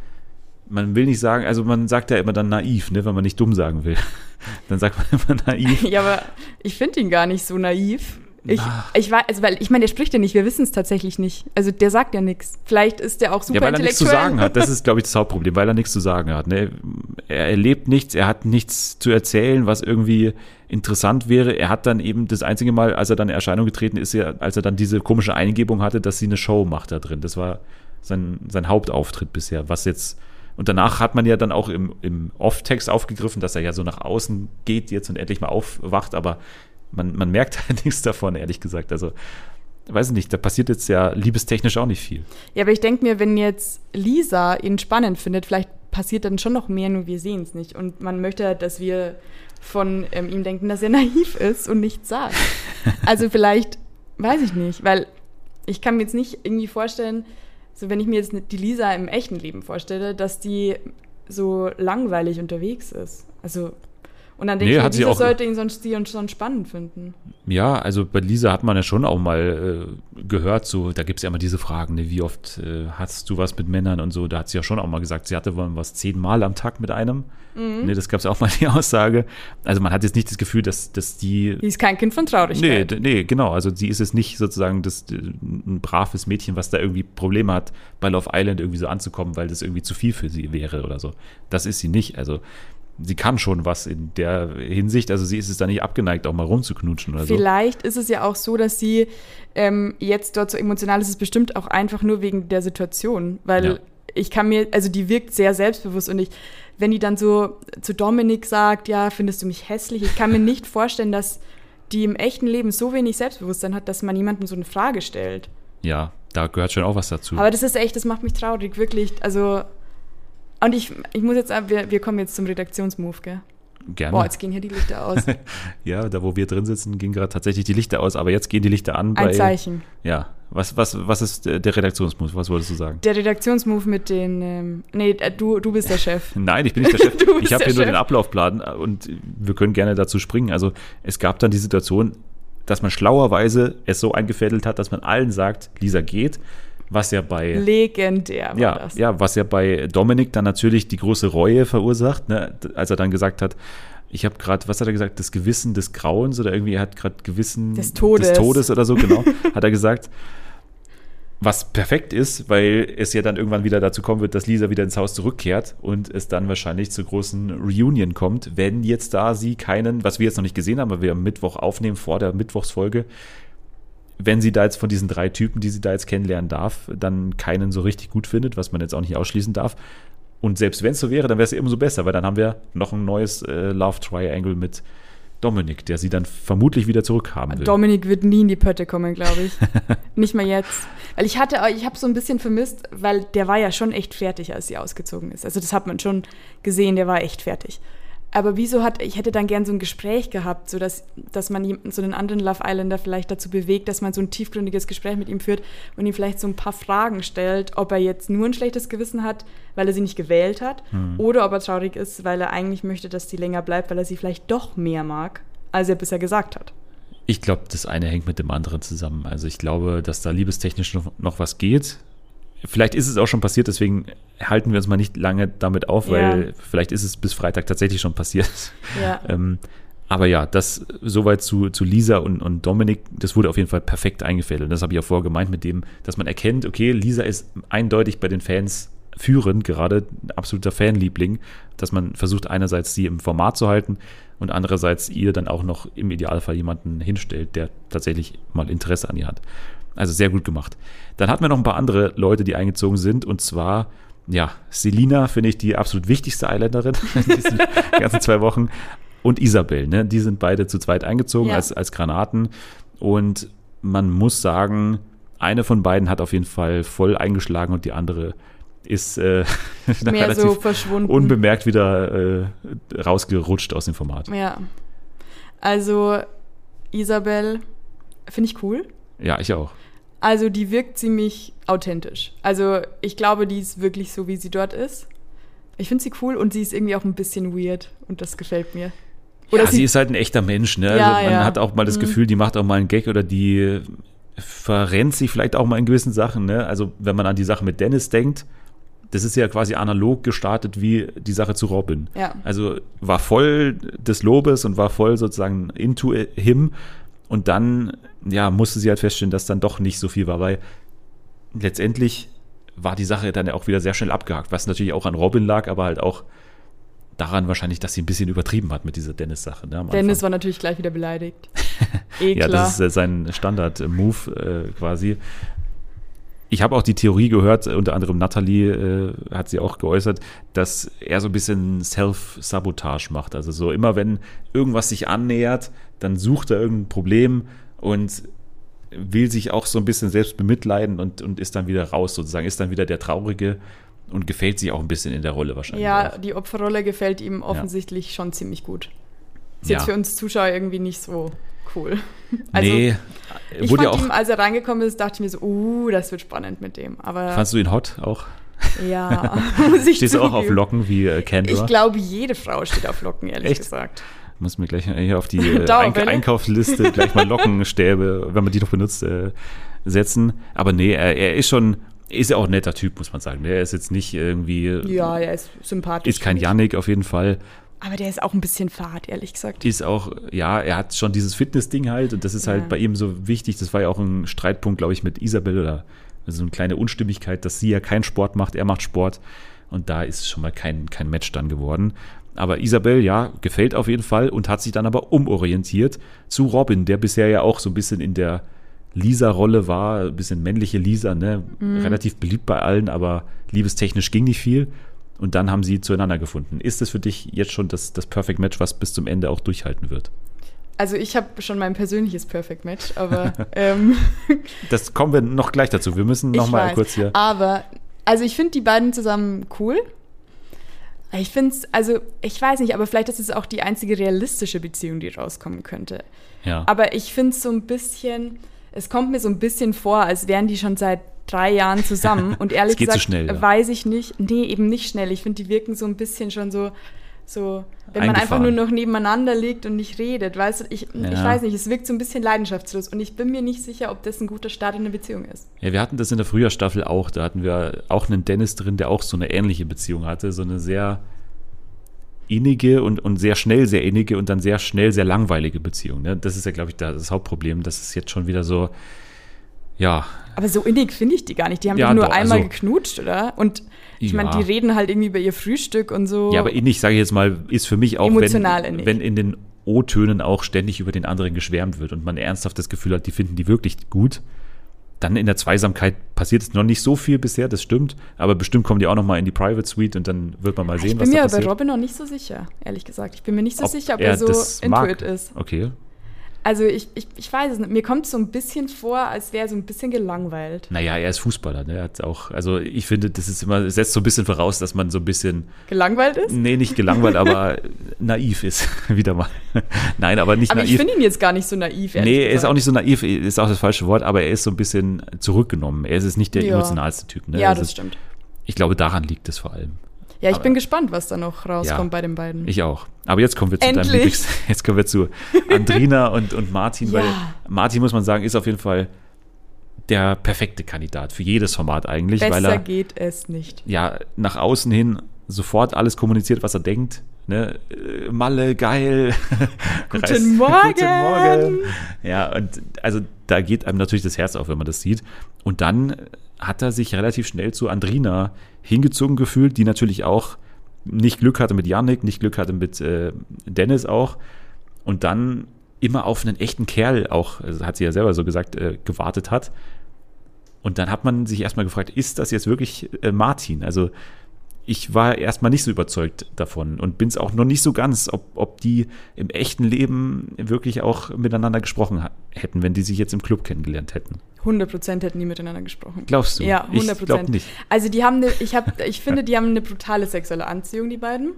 man will nicht sagen, also man sagt ja immer dann naiv, ne, wenn man nicht dumm sagen will. Dann sagt man immer naiv. Ja, aber ich finde ihn gar nicht so naiv. Ich, ich weiß, also weil ich meine, der spricht ja nicht, wir wissen es tatsächlich nicht. Also der sagt ja nichts. Vielleicht ist der auch super Ja, weil er nichts zu sagen hat. Das ist, glaube ich, das Hauptproblem, weil er nichts zu sagen hat. Ne? Er erlebt nichts, er hat nichts zu erzählen, was irgendwie interessant wäre. Er hat dann eben das einzige Mal, als er dann in Erscheinung getreten ist, als er dann diese komische Eingebung hatte, dass sie eine Show macht da drin. Das war sein, sein Hauptauftritt bisher, was jetzt. Und danach hat man ja dann auch im, im Off-Text aufgegriffen, dass er ja so nach außen geht jetzt und endlich mal aufwacht, aber man, man merkt halt nichts davon, ehrlich gesagt. Also, weiß ich nicht, da passiert jetzt ja liebestechnisch auch nicht viel. Ja, aber ich denke mir, wenn jetzt Lisa ihn spannend findet, vielleicht passiert dann schon noch mehr, nur wir sehen es nicht. Und man möchte, dass wir von ähm, ihm denken, dass er naiv ist und nichts sagt. Also vielleicht, weiß ich nicht, weil ich kann mir jetzt nicht irgendwie vorstellen, so wenn ich mir jetzt die Lisa im echten Leben vorstelle, dass die so langweilig unterwegs ist. Also und dann denke Nee, ich, auch- sollte ihn sonst die und schon spannend finden? Ja, also bei Lisa hat man ja schon auch mal äh, gehört, so, da gibt es ja immer diese Fragen, ne, wie oft äh, hast du was mit Männern und so, da hat sie ja schon auch mal gesagt, sie hatte wohl was zehnmal am Tag mit einem. Mhm. Ne, das gab es auch mal die Aussage. Also man hat jetzt nicht das Gefühl, dass, dass die. Die ist kein Kind von Nee, Traurigkeit. d- nee, genau. Also sie ist es nicht sozusagen das, äh, ein braves Mädchen, was da irgendwie Probleme hat, bei Love Island irgendwie so anzukommen, weil das irgendwie zu viel für sie wäre oder so. Das ist sie nicht. Also sie kann schon was in der Hinsicht. Also sie ist es da nicht abgeneigt, auch mal rumzuknutschen oder so. Vielleicht ist es ja auch so, dass sie ähm, jetzt dort so emotional ist, es bestimmt auch einfach nur wegen der Situation, weil Ja. ich kann mir, also die wirkt sehr selbstbewusst und ich, wenn die dann so zu Dominik sagt, ja, findest du mich hässlich, ich kann mir nicht vorstellen, dass die im echten Leben so wenig Selbstbewusstsein hat, dass man jemandem so eine Frage stellt. Ja, da gehört schon auch was dazu. Aber das ist echt, das macht mich traurig, wirklich. Also, und ich, ich muss jetzt, wir, wir kommen jetzt zum Redaktionsmove, gell? Gerne. Boah, jetzt gehen hier die Lichter aus. ja, da wo wir drin sitzen, gingen gerade tatsächlich die Lichter aus, aber jetzt gehen die Lichter an. Ein Zeichen. Ja, was, was, was ist der der Redaktionsmus? Was wolltest du sagen? Der Redaktionsmove mit den. Ähm, nee, äh, du, du bist der Chef. Nein, ich bin nicht der Chef. Ich habe hier nur Chef. den Ablaufplan und wir können gerne dazu springen. Also es gab dann die Situation, dass man schlauerweise es so eingefädelt hat, dass man allen sagt, Lisa geht, was ja bei Legendär war ja, das. ja, was ja bei Dominik dann natürlich die große Reue verursacht, ne? als er dann gesagt hat, ich habe gerade, was hat er gesagt, das Gewissen des Grauens oder irgendwie, er hat gerade Gewissen Des Todes. des Todes oder so, genau, hat er gesagt. Was perfekt ist, weil es ja dann irgendwann wieder dazu kommen wird, dass Lisa wieder ins Haus zurückkehrt und es dann wahrscheinlich zur großen Reunion kommt, wenn jetzt da sie keinen, was wir jetzt noch nicht gesehen haben, aber wir am Mittwoch aufnehmen vor der Mittwochsfolge, wenn sie da jetzt von diesen drei Typen, die sie da jetzt kennenlernen darf, dann keinen so richtig gut findet, was man jetzt auch nicht ausschließen darf. Und selbst wenn es so wäre, dann wäre es umso besser, weil dann haben wir noch ein neues äh, Love Triangle mit Dominik, der sie dann vermutlich wieder zurückhaben will. Dominik wird nie in die Pötte kommen, glaube ich. Nicht mal jetzt. Weil ich hatte, ich habe so ein bisschen vermisst, weil der war ja schon echt fertig, als sie ausgezogen ist. Also das hat man schon gesehen, der war echt fertig. Aber wieso hat, ich hätte dann gern so ein Gespräch gehabt, so dass, dass man so einen anderen Love Islander vielleicht dazu bewegt, dass man so ein tiefgründiges Gespräch mit ihm führt und ihm vielleicht so ein paar Fragen stellt, ob er jetzt nur ein schlechtes Gewissen hat, weil er sie nicht gewählt hat, hm. oder ob er traurig ist, weil er eigentlich möchte, dass sie länger bleibt, weil er sie vielleicht doch mehr mag, als er bisher gesagt hat. Ich glaube, das eine hängt mit dem anderen zusammen. Also ich glaube, dass da liebestechnisch noch, noch was geht. Vielleicht ist es auch schon passiert, deswegen halten wir uns mal nicht lange damit auf, weil ja. vielleicht ist es bis Freitag tatsächlich schon passiert. Ja. ähm, aber ja, das soweit zu, zu Lisa und, und Dominik, das wurde auf jeden Fall perfekt eingefädelt. Das habe ich auch vorher gemeint mit dem, dass man erkennt, okay, Lisa ist eindeutig bei den Fans führend, gerade ein absoluter Fanliebling, dass man versucht einerseits sie im Format zu halten und andererseits ihr dann auch noch im Idealfall jemanden hinstellt, der tatsächlich mal Interesse an ihr hat. Also sehr gut gemacht. Dann hatten wir noch ein paar andere Leute, die eingezogen sind und zwar ja, Selina finde ich die absolut wichtigste Eisländerin in diesen ganzen zwei Wochen. Und Isabel, ne? Die sind beide zu zweit eingezogen ja. als, als Granaten. Und man muss sagen, eine von beiden hat auf jeden Fall voll eingeschlagen und die andere ist äh, Mehr so verschwunden. unbemerkt wieder äh, rausgerutscht aus dem Format. Ja. Also Isabel finde ich cool. Ja, ich auch. Also die wirkt ziemlich authentisch. Also ich glaube, die ist wirklich so, wie sie dort ist. Ich finde sie cool und sie ist irgendwie auch ein bisschen weird und das gefällt mir. Oder ja, sie, sie, ist halt ein echter Mensch. Ne? Ja, also man ja. hat auch mal das mhm. Gefühl, die macht auch mal einen Gag oder die verrennt sich vielleicht auch mal in gewissen Sachen. Ne? Also wenn man an die Sache mit Dennis denkt, das ist ja quasi analog gestartet wie die Sache zu Robin. Ja. Also war voll des Lobes und war voll sozusagen into him und dann, ja, musste sie halt feststellen, dass dann doch nicht so viel war, weil letztendlich war die Sache dann ja auch wieder sehr schnell abgehakt, was natürlich auch an Robin lag, aber halt auch daran wahrscheinlich, dass sie ein bisschen übertrieben hat mit dieser Dennis-Sache. Ne, Dennis war natürlich gleich wieder beleidigt. eh ja, das ist äh, sein Standard-Move äh, quasi. Ich habe auch die Theorie gehört, unter anderem Nathalie äh, hat sie auch geäußert, dass er so ein bisschen Self-Sabotage macht. Also so immer, wenn irgendwas sich annähert, dann sucht er irgendein Problem und will sich auch so ein bisschen selbst bemitleiden und, und ist dann wieder raus sozusagen, ist dann wieder der Traurige und gefällt sich auch ein bisschen in der Rolle wahrscheinlich. Ja, auch. die Opferrolle gefällt ihm offensichtlich ja. schon ziemlich gut. Ist ja. jetzt für uns Zuschauer irgendwie nicht so cool. Also, nee, ich fand ja ihm, als er reingekommen ist, dachte ich mir so, uh, das wird spannend mit dem. Aber Fandst du ihn hot auch? Ja, muss ich Stehst du auch auf Locken wie äh, Kendra? Ich glaube, jede Frau steht auf Locken, ehrlich Echt? gesagt. Muss mir gleich hier auf die äh, Eink Einkaufsliste gleich mal Lockenstäbe, wenn man die noch benutzt, äh, setzen. Aber nee, er, er ist schon, ist ja auch ein netter Typ, muss man sagen. Er ist jetzt nicht irgendwie. Ja, er ist sympathisch. Ist kein Yannick auf jeden Fall. Aber der ist auch ein bisschen fad, ehrlich gesagt. Ist auch, ja, er hat schon dieses Fitness-Ding halt und das ist halt ja. halt bei ihm so wichtig. Das war ja auch ein Streitpunkt, glaube ich, mit Isabel oder so eine kleine Unstimmigkeit, dass sie ja keinen Sport macht, er macht Sport. Und da ist schon mal kein, kein Match dann geworden. Aber Isabel, ja, gefällt auf jeden Fall und hat sich dann aber umorientiert zu Robin, der bisher ja auch so ein bisschen in der Lisa-Rolle war, ein bisschen männliche Lisa, ne? Mhm. Relativ beliebt bei allen, aber liebestechnisch ging nicht viel. Und dann haben sie zueinander gefunden. Ist das für dich jetzt schon das, das Perfect Match, was bis zum Ende auch durchhalten wird? Also ich habe schon mein persönliches Perfect Match, aber ähm, das kommen wir noch gleich dazu. Wir müssen noch mal weiß, kurz hier. Aber also ich finde die beiden zusammen cool. Ich finde es, also ich weiß nicht, aber vielleicht ist es auch die einzige realistische Beziehung, die rauskommen könnte. Ja. Aber ich finde es so ein bisschen, es kommt mir so ein bisschen vor, als wären die schon seit drei Jahren zusammen. Und ehrlich gesagt, schnell, ja. weiß ich nicht. Nee, eben nicht schnell. Ich finde, die wirken so ein bisschen schon so, so, wenn man einfach nur noch nebeneinander liegt und nicht redet. Weißt du, ich, ja. ich weiß nicht, es wirkt so ein bisschen leidenschaftslos. Und ich bin mir nicht sicher, ob das ein guter Start in eine Beziehung ist. Ja, wir hatten das in der Frühjahrstaffel auch. Da hatten wir auch einen Dennis drin, der auch so eine ähnliche Beziehung hatte. So eine sehr innige und, und sehr schnell sehr innige und dann sehr schnell sehr langweilige Beziehung. Ne? Das ist ja, glaube ich, das Hauptproblem. Das ist jetzt schon wieder so, ja. Aber so innig finde ich die gar nicht. Die haben ja, nur doch, einmal also, geknutscht, oder? Und ich ja. meine, die reden halt irgendwie über ihr Frühstück und so. Ja, aber innig, sage ich jetzt mal, ist für mich auch, Emotional wenn, wenn in den O-Tönen auch ständig über den anderen geschwärmt wird und man ernsthaft das Gefühl hat, die finden die wirklich gut. Dann in der Zweisamkeit passiert es noch nicht so viel bisher, das stimmt, aber bestimmt kommen die auch noch mal in die Private Suite und dann wird man mal sehen, ich was bin da mir passiert. bei Robin noch nicht so sicher, ehrlich gesagt. Ich bin mir nicht so Ob sicher, ob er er so into mag. ist. Okay. Also ich, ich, ich weiß es nicht. Mir kommt es so ein bisschen vor, als wäre er so ein bisschen gelangweilt. Naja, er ist Fußballer, ne? Er hat auch, also ich finde, das ist immer, setzt so ein bisschen voraus, dass man so ein bisschen, Gelangweilt ist? nee, nicht gelangweilt, aber naiv ist, wieder mal. Nein, aber nicht Aber ich naiv. finde ihn jetzt gar nicht so naiv. Nee, er ist auch nicht so naiv, ist auch das falsche Wort, aber er ist so ein bisschen zurückgenommen. Er ist nicht der Ja. emotionalste Typ. Ne? Ja, Also das stimmt. Ich glaube, daran liegt es vor allem. Ja, ich aber- bin gespannt, was da noch rauskommt Ja. bei den beiden. Ich auch. Aber jetzt kommen wir zu deinem. Lieblings. Jetzt kommen wir zu Andrina und, und Martin, Ja. weil Martin, muss man sagen, ist auf jeden Fall der perfekte Kandidat für jedes Format eigentlich, weil Besser er geht es nicht. ja nach außen hin sofort alles kommuniziert, was er denkt. Ne? Malle, geil. Guten Morgen. Guten Morgen. Ja, und also da geht einem natürlich das Herz auf, wenn man das sieht. Und dann hat er sich relativ schnell zu Andrina hingezogen gefühlt, die natürlich auch nicht Glück hatte mit Yannick, nicht Glück hatte mit äh, Dennis auch. Und dann immer auf einen echten Kerl auch, also hat sie ja selber so gesagt, äh, gewartet hat. Und dann hat man sich erstmal gefragt, ist das jetzt wirklich äh, Martin? Also ich war erstmal nicht so überzeugt davon und bin es auch noch nicht so ganz, ob, ob die im echten Leben wirklich auch miteinander gesprochen hätten, wenn die sich jetzt im Club kennengelernt hätten. 100% hätten die miteinander gesprochen. Glaubst du? Ja, 100%. Ich glaube nicht. Also die haben, eine, ich, hab, ich finde, die haben eine brutale sexuelle Anziehung, die beiden.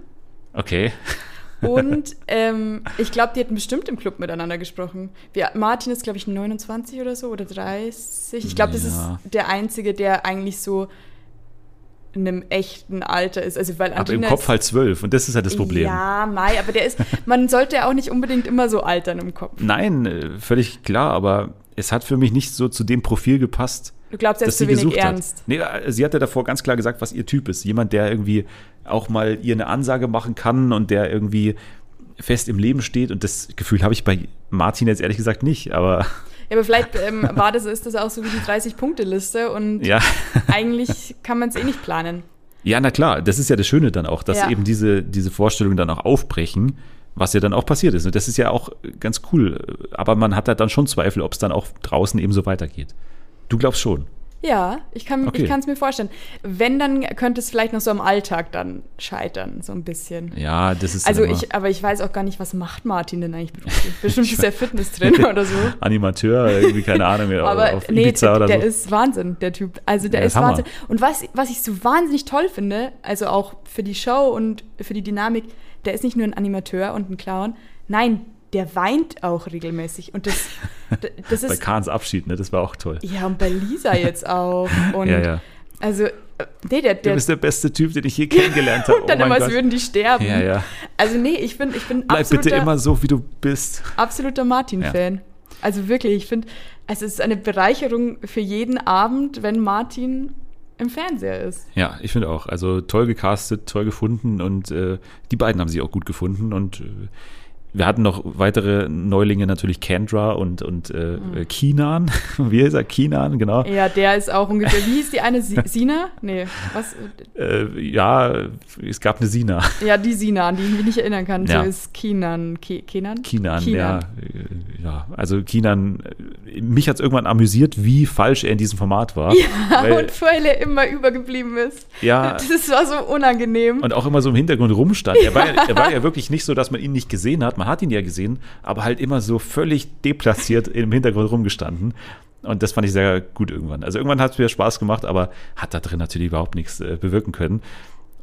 Okay. Und ähm, ich glaube, die hätten bestimmt im Club miteinander gesprochen. Wir, Martin ist, glaube ich, 29 oder so oder 30. Ich glaube, das Ja. ist der Einzige, der eigentlich so in einem echten Alter ist. Also, weil Aber im Kopf ist, halt zwölf und das ist halt das Problem. Ja, Mai, aber der ist, man sollte ja auch nicht unbedingt immer so altern im Kopf. Nein, äh, völlig klar, aber es hat für mich nicht so zu dem Profil gepasst, Du glaubst, er ist zu sie wenig gesucht ernst. hat. Nee, äh, sie hat ja davor ganz klar gesagt, was ihr Typ ist. Jemand, der irgendwie auch mal ihr eine Ansage machen kann und der irgendwie fest im Leben steht. Und das Gefühl habe ich bei Martin jetzt ehrlich gesagt nicht. Aber Ja, aber vielleicht ähm, war das, ist das auch so wie die 30-Punkte-Liste und ja, eigentlich kann man es eh nicht planen. ja, na klar, das ist ja das Schöne dann auch, dass Ja. eben diese, diese Vorstellungen dann auch aufbrechen, was ja dann auch passiert ist. Und das ist ja auch ganz cool. Aber man hat halt dann schon Zweifel, ob es dann auch draußen eben so weitergeht. Du glaubst schon. Ja, ich kann Okay. es mir vorstellen. Wenn, dann könnte es vielleicht noch so am Alltag dann scheitern, so ein bisschen. Ja, das ist Also ich, aber ich weiß auch gar nicht, was macht Martin denn eigentlich beruflich? Bestimmt ist er Fitnesstrainer oder so. Animateur, irgendwie, keine Ahnung, Aber auf nee, Ibiza oder der so. ist Wahnsinn, der Typ. Also der Der ist ist. Wahnsinn. Und was, was ich so wahnsinnig toll finde, also auch für die Show und für die Dynamik, der ist nicht nur ein Animateur und ein Clown, nein, der weint auch regelmäßig. Und das, das Bei ist. Kahns Abschied, ne? Das war auch toll. Ja, und bei Lisa jetzt auch. Und Ja, ja. also, äh, nee, der, Du der bist der beste Typ, den ich je kennengelernt habe. und dann oh immer, als würden die sterben. Ja, ja. Also nee, ich bin, ich bin Bleib absoluter, bitte immer so, wie du bist. absoluter Martin-Fan. Also wirklich, ich finde, es ist eine Bereicherung für jeden Abend, wenn Martin im Fernseher ist. Ja, ich finde auch. Also toll gecastet, toll gefunden und äh, die beiden haben sich auch gut gefunden und äh, wir hatten noch weitere Neulinge, natürlich Kendra und, und äh, Mhm. Kinan. Wie ist er? Kinan, genau. Ja, der ist auch ungefähr. Wie hieß die eine? Si- Sina? Nee, was? Äh, ja, es gab eine Sina. Ja, die Sina, an die ich mich nicht erinnern kann. Ja. So ist Kinan. Ki Kenan? Kinan, ja. äh, Ja, also Kinan, äh, mich hat es irgendwann amüsiert, wie falsch er in diesem Format war. Ja, weil, und weil er immer übergeblieben ist. ja, Das war so unangenehm. und auch immer so im Hintergrund rumstand. Er war, ja, er war ja wirklich nicht so, dass man ihn nicht gesehen hat. Man hat ihn ja gesehen, aber halt immer so völlig deplatziert im Hintergrund rumgestanden. Und das fand ich sehr gut irgendwann. Also irgendwann hat es mir Spaß gemacht, aber hat da drin natürlich überhaupt nichts äh, bewirken können.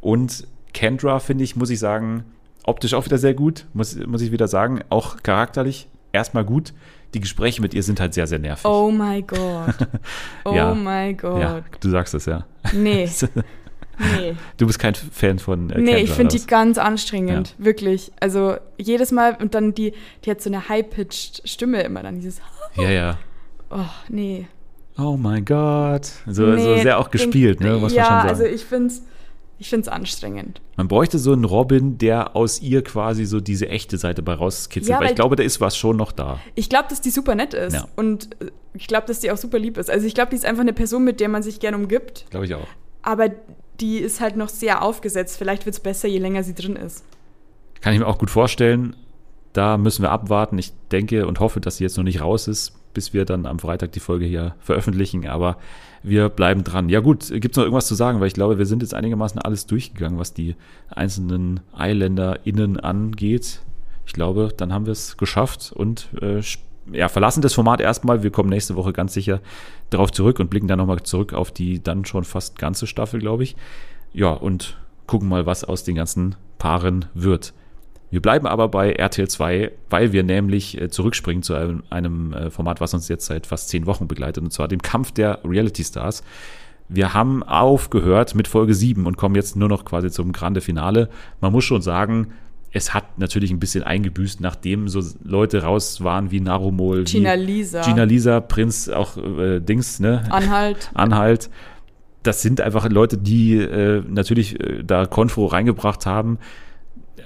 Und Kendra, finde ich, muss ich sagen, optisch auch wieder sehr gut, muss, muss ich wieder sagen. Auch charakterlich erstmal gut. Die Gespräche mit ihr sind halt sehr, sehr nervig. Oh mein Gott. Oh Ja. mein Gott. ja, du sagst es ja. Nee, nee. Du bist kein Fan von äh, Nee, Kendra, ich finde die ganz anstrengend, wirklich. Also jedes Mal und dann die, die hat so eine high-pitched Stimme immer dann dieses? Ja, ja. oh nee. Oh mein Gott. So, nee, so sehr auch gespielt, denk- ne? Muss ja, man schon sagen. also ich finde es ich find's anstrengend. man bräuchte so einen Robin, der aus ihr quasi so diese echte Seite bei rauskitzelt. Ja, weil ich glaube, da ist was schon noch da. Ich glaube, dass die super nett ist Ja. und äh, ich glaube, dass die auch super lieb ist. Also ich glaube, die ist einfach eine Person, mit der man sich gerne umgibt, Glaube ich auch. aber die ist halt noch sehr aufgesetzt. Vielleicht wird es besser, je länger sie drin ist. Kann ich mir auch gut vorstellen. da müssen wir abwarten. Ich denke und hoffe, dass sie jetzt noch nicht raus ist, bis wir dann am Freitag die Folge hier veröffentlichen. Aber wir bleiben dran. Ja gut, gibt es noch irgendwas zu sagen? Weil ich glaube, wir sind jetzt einigermaßen alles durchgegangen, was die einzelnen EisländerInnen angeht. Ich glaube, dann haben wir es geschafft und äh, ja, verlassen das Format erstmal. Wir kommen nächste Woche ganz sicher darauf zurück und blicken dann nochmal zurück auf die dann schon fast ganze Staffel, glaube ich. Ja, und gucken mal, was aus den ganzen Paaren wird. Wir bleiben aber bei RTL 2, weil wir nämlich äh, zurückspringen zu einem, einem äh, Format, was uns jetzt seit fast zehn Wochen begleitet, und zwar dem Kampf der Reality Stars. Wir haben aufgehört mit Folge 7 und kommen jetzt nur noch quasi zum Grande Finale. Man muss schon sagen, es hat natürlich ein bisschen eingebüßt, nachdem so Leute raus waren wie Narumol, Gina Lisa. Gina Lisa, Prinz, auch äh, Dings, ne? Anhalt. Anhalt. Das sind einfach Leute, die äh, natürlich äh, da Konfro reingebracht haben.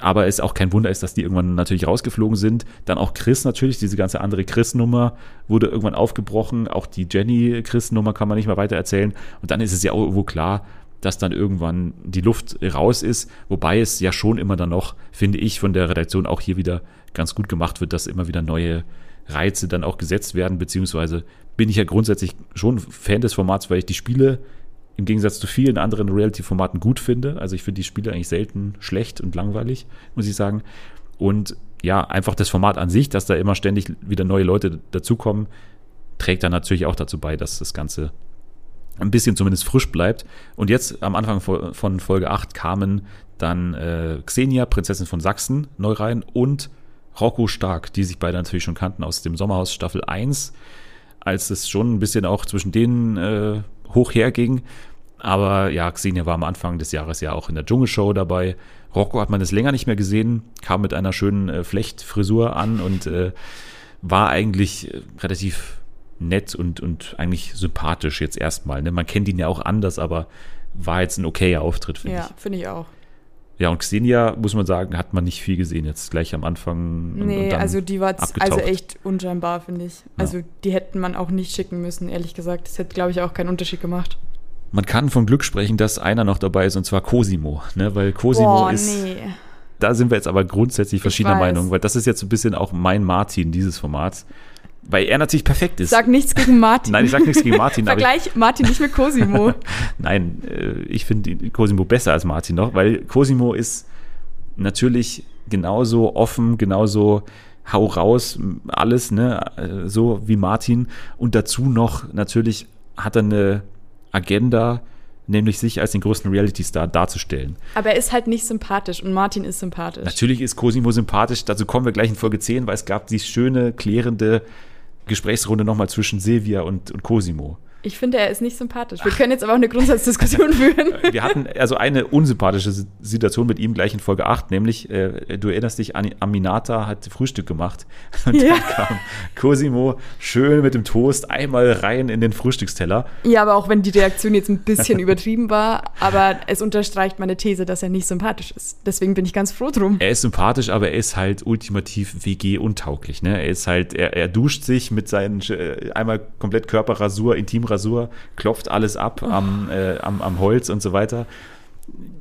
Aber es auch kein Wunder ist, dass die irgendwann natürlich rausgeflogen sind. Dann auch Chris natürlich, diese ganze andere Chris-Nummer wurde irgendwann aufgebrochen. Auch die Jenny-Chris-Nummer kann man nicht mehr weiter erzählen. Und dann ist es ja auch irgendwo klar, dass dann irgendwann die Luft raus ist, wobei es ja schon immer dann noch, finde ich, von der Redaktion auch hier wieder ganz gut gemacht wird, dass immer wieder neue Reize dann auch gesetzt werden, beziehungsweise bin ich ja grundsätzlich schon Fan des Formats, weil ich die Spiele im Gegensatz zu vielen anderen Reality-Formaten gut finde. Also ich finde die Spiele eigentlich selten schlecht und langweilig, muss ich sagen. Und ja, einfach das Format an sich, dass da immer ständig wieder neue Leute dazukommen, trägt dann natürlich auch dazu bei, dass das Ganze ein bisschen zumindest frisch bleibt. Und jetzt am Anfang von Folge 8 kamen dann äh, Xenia, Prinzessin von Sachsen, neu rein und Rocco Stark, die sich beide natürlich schon kannten aus dem Sommerhaus Staffel 1, als es schon ein bisschen auch zwischen denen äh, hoch herging. Aber ja, Xenia war am Anfang des Jahres ja auch in der Dschungelshow dabei. Rocco hat man das länger nicht mehr gesehen, kam mit einer schönen äh, Flechtfrisur an und äh, war eigentlich äh, relativ nett und, und eigentlich sympathisch jetzt erstmal. Ne? Man kennt ihn ja auch anders, aber war jetzt ein okayer Auftritt, finde ja, ich. Ja, finde ich auch. Ja, und Xenia, muss man sagen, hat man nicht viel gesehen jetzt gleich am Anfang. Und, nee, und also die war also echt unscheinbar, finde ich. Also ja. die hätten man auch nicht schicken müssen, ehrlich gesagt. Das hätte, glaube ich, auch keinen Unterschied gemacht. Man kann von Glück sprechen, dass einer noch dabei ist, und zwar Cosimo, ne? Weil Cosimo Boah, ist. Nee. Da sind wir jetzt aber grundsätzlich verschiedener Meinung, weil das ist jetzt ein bisschen auch mein Martin dieses Formats weil er natürlich perfekt ist. Sag nichts gegen Martin. Nein, ich sag nichts gegen Martin. Vergleich Martin nicht mit Cosimo. Nein, äh, ich finde Cosimo besser als Martin noch, weil Cosimo ist natürlich genauso offen, genauso hau raus, alles, ne, äh, so wie Martin. Und dazu noch natürlich hat er eine Agenda, nämlich sich als den größten Reality-Star darzustellen. Aber er ist halt nicht sympathisch und Martin ist sympathisch. Natürlich ist Cosimo sympathisch, dazu kommen wir gleich in Folge 10, weil es gab die schöne, klärende Gesprächsrunde nochmal zwischen Silvia und, und Cosimo. Ich finde, er ist nicht sympathisch. Wir können jetzt aber auch eine Grundsatzdiskussion führen. Wir hatten also eine unsympathische Situation mit ihm gleich in Folge 8, nämlich, äh, du erinnerst dich, Aminata hat Frühstück gemacht. Und ja. dann kam Cosimo schön mit dem Toast einmal rein in den Frühstücksteller. Ja, aber auch wenn die Reaktion jetzt ein bisschen übertrieben war, aber es unterstreicht meine These, dass er nicht sympathisch ist. Deswegen bin ich ganz froh drum. Er ist sympathisch, aber er ist halt ultimativ WG-untauglich. Ne? Er ist halt, er, er duscht sich mit seinen äh, einmal komplett Körperrasur, Intim Rasur, klopft alles ab oh. am, äh, am, am Holz und so weiter.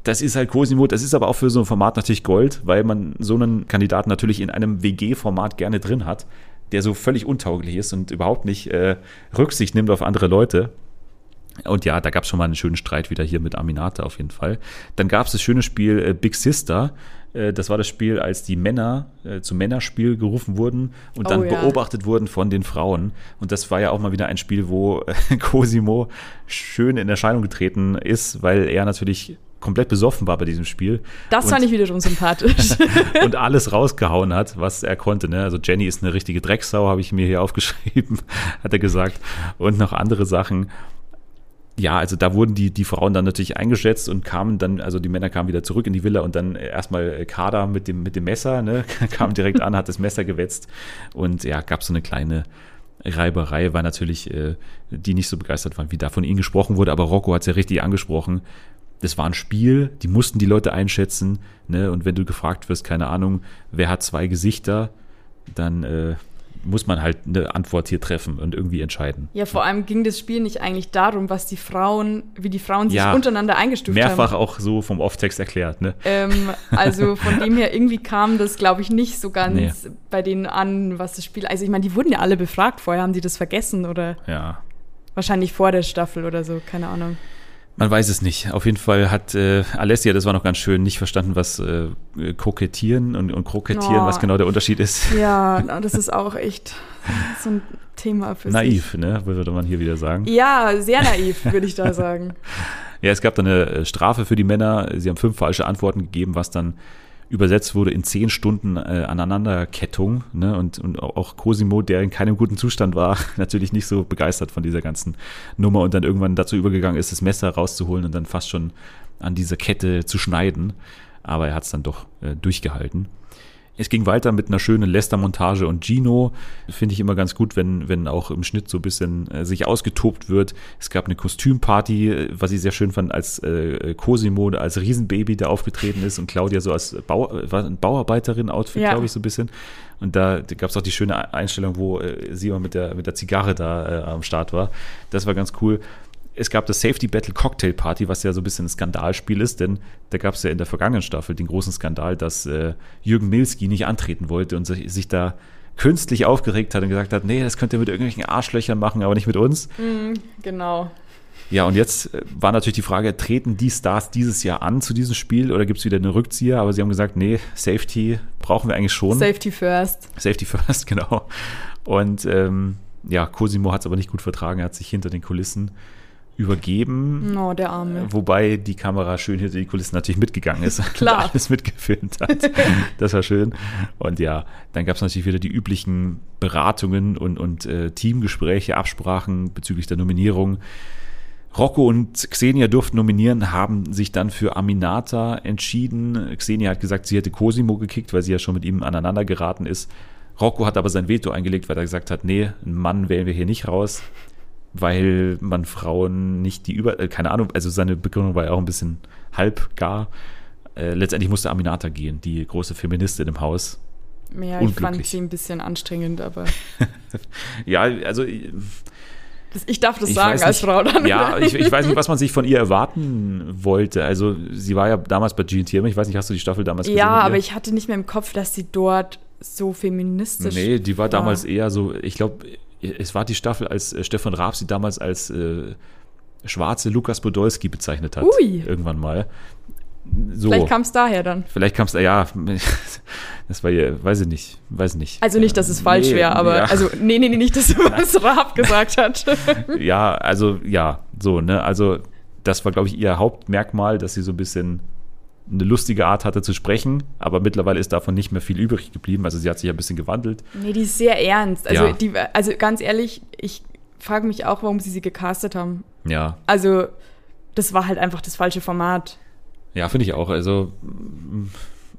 Das ist halt Cosimo, das ist aber auch für so ein Format natürlich Gold, weil man so einen Kandidaten natürlich in einem WG-Format gerne drin hat, der so völlig untauglich ist und überhaupt nicht äh, Rücksicht nimmt auf andere Leute. Und ja, da gab es schon mal einen schönen Streit wieder hier mit Aminata auf jeden Fall. Dann gab es das schöne Spiel äh, Big Sister, das war das Spiel, als die Männer äh, zum Männerspiel gerufen wurden und oh, dann ja. beobachtet wurden von den Frauen. Und das war ja auch mal wieder ein Spiel, wo äh, Cosimo schön in Erscheinung getreten ist, weil er natürlich komplett besoffen war bei diesem Spiel. Das und, fand ich wiederum sympathisch. und alles rausgehauen hat, was er konnte. Ne? Also Jenny ist eine richtige Drecksau, habe ich mir hier aufgeschrieben, hat er gesagt. Und noch andere Sachen ja, also da wurden die, die Frauen dann natürlich eingeschätzt und kamen dann, also die Männer kamen wieder zurück in die Villa und dann erstmal Kader mit dem, mit dem Messer, ne, kam direkt an, hat das Messer gewetzt und ja, gab so eine kleine Reiberei, weil natürlich äh, die nicht so begeistert waren, wie da von ihnen gesprochen wurde, aber Rocco hat es ja richtig angesprochen. Das war ein Spiel, die mussten die Leute einschätzen, ne, und wenn du gefragt wirst, keine Ahnung, wer hat zwei Gesichter, dann äh, muss man halt eine Antwort hier treffen und irgendwie entscheiden. Ja, vor allem ging das Spiel nicht eigentlich darum, was die Frauen, wie die Frauen sich Ja, untereinander eingestuft Mehrfach haben. auch so vom Off-Text erklärt, ne? Ähm, also von dem her, irgendwie kam das, glaube ich, nicht so ganz Nee. bei denen an, was das Spiel. Also ich meine, die wurden ja alle befragt vorher, haben die das vergessen oder Ja. wahrscheinlich vor der Staffel oder so, keine Ahnung. Man weiß es nicht. Auf jeden Fall hat äh, Alessia, das war noch ganz schön, nicht verstanden, was äh, kokettieren und, und krokettieren, Oh. was genau der Unterschied ist. Ja, das ist auch echt so ein Thema für Naiv, ne? Würde man hier wieder sagen. sich. Ja, sehr naiv, würde ich da sagen. Ja, es gab dann eine äh, Strafe für die Männer. Sie haben fünf falsche Antworten gegeben, was dann übersetzt wurde in zehn Stunden äh, Aneinanderkettung. Ne? Und, und auch Cosimo, der in keinem guten Zustand war, natürlich nicht so begeistert von dieser ganzen Nummer und dann irgendwann dazu übergegangen ist, das Messer rauszuholen und dann fast schon an dieser Kette zu schneiden. Aber er hat es dann doch äh, durchgehalten. Es ging weiter mit einer schönen Lester-Montage und Gino. Finde ich immer ganz gut, wenn, wenn auch im Schnitt so ein bisschen äh, sich ausgetobt wird. Es gab eine Kostümparty, äh, was ich sehr schön fand, als äh, Cosimo als Riesenbaby da aufgetreten ist und Claudia so als Bau, äh, Bauarbeiterin-Outfit, Ja. glaube ich, so ein bisschen. Und da, gab es auch die schöne Einstellung, wo äh, sie mal mit der, mit der Zigarre da äh, am Start war. Das war ganz cool. Es gab das Safety Battle Cocktail Party, was ja so ein bisschen ein Skandalspiel ist, denn da gab es ja in der vergangenen Staffel den großen Skandal, dass äh, Jürgen Milski nicht antreten wollte und sich, sich da künstlich aufgeregt hat und gesagt hat, nee, das könnt ihr mit irgendwelchen Arschlöchern machen, aber nicht mit uns. Genau. Ja, und jetzt äh, war natürlich die Frage, treten die Stars dieses Jahr an zu diesem Spiel oder gibt es wieder einen Rückzieher? Aber sie haben gesagt, nee, Safety brauchen wir eigentlich schon. Safety first. Safety first, genau. Und ähm, ja, Cosimo hat es aber nicht gut vertragen, er hat sich hinter den Kulissen übergeben. No, der Arme. Wobei die Kamera schön hinter die Kulissen natürlich mitgegangen ist. Klar. Und alles mitgefilmt hat. Das war schön. Und ja, dann gab es natürlich wieder die üblichen Beratungen und, und äh, Teamgespräche, Absprachen bezüglich der Nominierung. Rocco und Xenia durften nominieren, haben sich dann für Aminata entschieden. Xenia hat gesagt, sie hätte Cosimo gekickt, weil sie ja schon mit ihm aneinander geraten ist. Rocco hat aber sein Veto eingelegt, weil er gesagt hat, nee, einen Mann wählen wir hier nicht raus, weil man Frauen nicht die über, äh, keine Ahnung, also seine Begründung war ja auch ein bisschen halb gar. Äh, letztendlich musste Aminata gehen, die große Feministin im Haus. Ja, ich fand sie ein bisschen anstrengend, aber Ja, also äh, ich darf das ich sagen als Frau dann. Ja, ich, ich weiß nicht, was man sich von ihr erwarten wollte. Also sie war ja damals bei GNTM, ich weiß nicht, hast du die Staffel damals gesehen? ja aber ich hatte nicht mehr im Kopf, dass sie dort so feministisch Nee, die war damals eher so, ich glaube, es war die Staffel, als äh, Stefan Raab sie damals als äh, schwarze Lukas Podolski bezeichnet hat. Ui. Irgendwann mal. So. Vielleicht kam es daher dann. Vielleicht kam es, ja, das war ja, weiß ich nicht, weiß nicht. Also nicht, dass es falsch Nee, wäre, aber ja. also nee, nee, nee, nicht, dass du was Raab gesagt hat. Ja, also ja, so, ne, also das war, glaube ich, ihr Hauptmerkmal, dass sie so ein bisschen eine lustige Art hatte zu sprechen, aber mittlerweile ist davon nicht mehr viel übrig geblieben. Also sie hat sich ein bisschen gewandelt. nee, die ist sehr ernst. Also, Ja. die, also ganz ehrlich, ich frage mich auch, warum sie sie gecastet haben. Ja, Also das war halt einfach das falsche Format. ja, finde ich auch. Also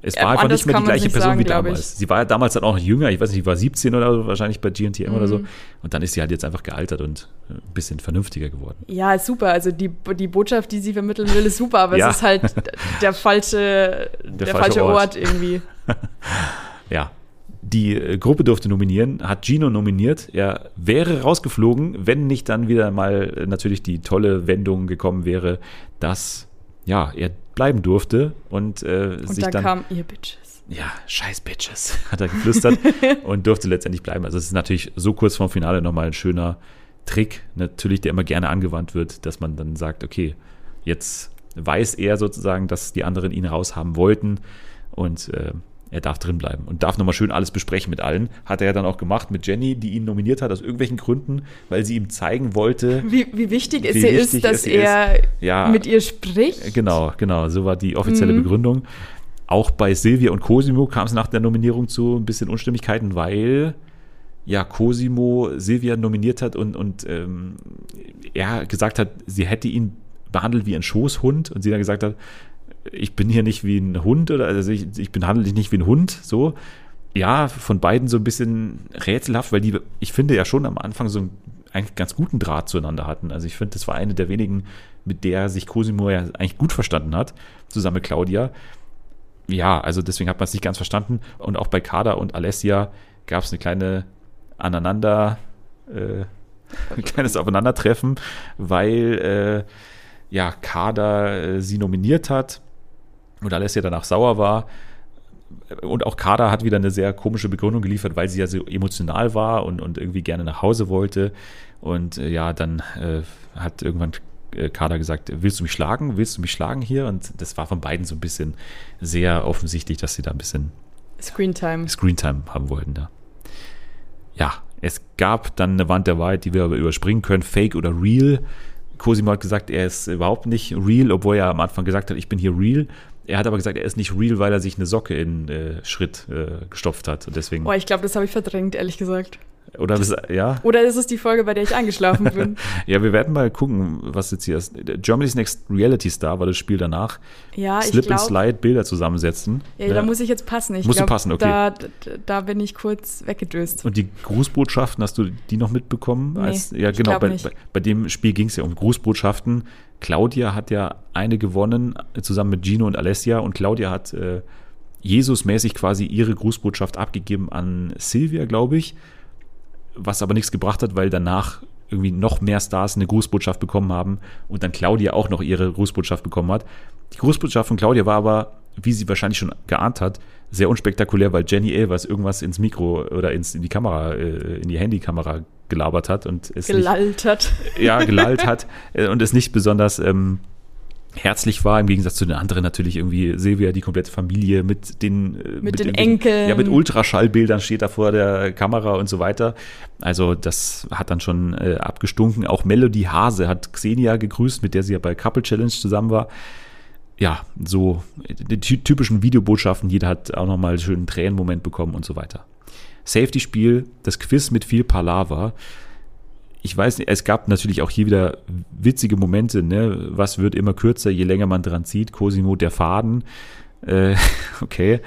es war einfach nicht mehr die gleiche Person sagen, wie damals. Sie war ja damals dann auch noch jünger, ich weiß nicht, die war 17 oder so, wahrscheinlich bei GNTM oder Mhm. so. Und dann ist sie halt jetzt einfach gealtert und äh, ein bisschen vernünftiger geworden. Ja, ist super. Also die, die Botschaft, die sie vermitteln will, ist super, aber Ja. es ist halt der falsche, der, falsche falsche Ort. Ort. irgendwie. Ja. Die äh, Gruppe durfte nominieren, hat Gino nominiert. Er wäre rausgeflogen, wenn nicht dann wieder mal äh, natürlich die tolle Wendung gekommen wäre, dass ja, er bleiben durfte und, äh, Und sich dann, dann kam ihr Bitches. ja, scheiß Bitches, hat er geflüstert und durfte letztendlich bleiben. Also es ist natürlich so kurz vorm Finale nochmal ein schöner Trick, natürlich, der immer gerne angewandt wird, dass man dann sagt, okay, jetzt weiß er sozusagen, dass die anderen ihn raushaben wollten und äh, er darf drin bleiben und darf nochmal schön alles besprechen mit allen. Hat er ja dann auch gemacht mit Jenny, die ihn nominiert hat aus irgendwelchen Gründen, weil sie ihm zeigen wollte, Wie, wie wichtig es ihr ist, dass er ja, mit ihr spricht. Genau, genau, so war die offizielle Mhm. Begründung. Auch bei Silvia und Cosimo kam es nach der Nominierung zu ein bisschen Unstimmigkeiten, weil ja Cosimo Silvia nominiert hat und, und ähm, er gesagt hat, sie hätte ihn behandelt wie ein Schoßhund und sie dann gesagt hat, ich bin hier nicht wie ein Hund oder also ich, ich behandle dich nicht wie ein Hund, so. Ja, von beiden so ein bisschen rätselhaft, weil die, ich finde ja schon am Anfang so einen eigentlich ganz guten Draht zueinander hatten. Also ich finde, das war eine der wenigen, mit der sich Cosimo ja eigentlich gut verstanden hat, zusammen mit Claudia. Ja, also deswegen hat man es nicht ganz verstanden. Und auch bei Kada und Alessia gab es eine kleine aneinander, äh, ein kleines Aufeinandertreffen, weil äh, ja Kader äh, sie nominiert hat und Alessia danach sauer war. Und auch Kader hat wieder eine sehr komische Begründung geliefert, weil sie ja so emotional war und, und irgendwie gerne nach Hause wollte. Und äh, ja, dann äh, hat irgendwann äh, Kader gesagt, willst du mich schlagen? Willst du mich schlagen hier? Und das war von beiden so ein bisschen sehr offensichtlich, dass sie da ein bisschen Screentime. Screentime haben wollten da. Ja, es gab dann eine Wand der Wahrheit, die wir aber überspringen können, Fake oder Real. Cosimo hat gesagt, er ist überhaupt nicht real, obwohl er am Anfang gesagt hat, ich bin hier real. Er hat aber gesagt, er ist nicht real, weil er sich eine Socke in äh, Schritt äh, gestopft hat. Und deswegen. Boah, ich glaube, das habe ich verdrängt, ehrlich gesagt. Oder das, ja. Oder ist es die Folge, bei der ich eingeschlafen bin? ja, wir werden mal gucken, was jetzt hier ist. Germany's Next Reality Star war das Spiel danach. Ja, Slip ich glaub, and Slide Bilder zusammensetzen. Ja, ja, da muss ich jetzt passen. Ich Musst glaub, du passen, okay. Da, da bin ich kurz weggedöst. Und die Grußbotschaften, hast du die noch mitbekommen? Nee, Als, ja, genau. Bei, bei, bei dem Spiel ging es ja um Grußbotschaften. Claudia hat ja eine gewonnen, zusammen mit Gino und Alessia. Und Claudia hat äh, Jesus-mäßig quasi ihre Grußbotschaft abgegeben an Silvia, glaube ich. Was aber nichts gebracht hat, weil danach irgendwie noch mehr Stars eine Grußbotschaft bekommen haben und dann Claudia auch noch ihre Grußbotschaft bekommen hat. Die Grußbotschaft von Claudia war aber, wie sie wahrscheinlich schon geahnt hat, sehr unspektakulär, weil Jenny Elvers irgendwas ins Mikro oder ins, in die Kamera, äh, in die Handykamera gelabert hat und es nicht, Gelallt hat. ja, gelallt hat äh, und es nicht besonders ähm, herzlich war, im Gegensatz zu den anderen natürlich irgendwie Silvia, die komplette Familie mit den, äh, Mit den irgendwelchen- Enkeln. Ja, mit Ultraschallbildern steht da vor der Kamera und so weiter. Also das hat dann schon äh, abgestunken. Auch Melody Hase hat Xenia gegrüßt, mit der sie ja bei Couple Challenge zusammen war. Ja, so die ty- typischen Videobotschaften, jeder hat auch nochmal einen schönen Tränenmoment bekommen und so weiter. Safety-Spiel, das Quiz mit viel Palaver ich weiß nicht, es gab natürlich auch hier wieder witzige Momente, ne? Was wird immer kürzer, je länger man dran zieht. Cosimo der Faden. Äh, okay.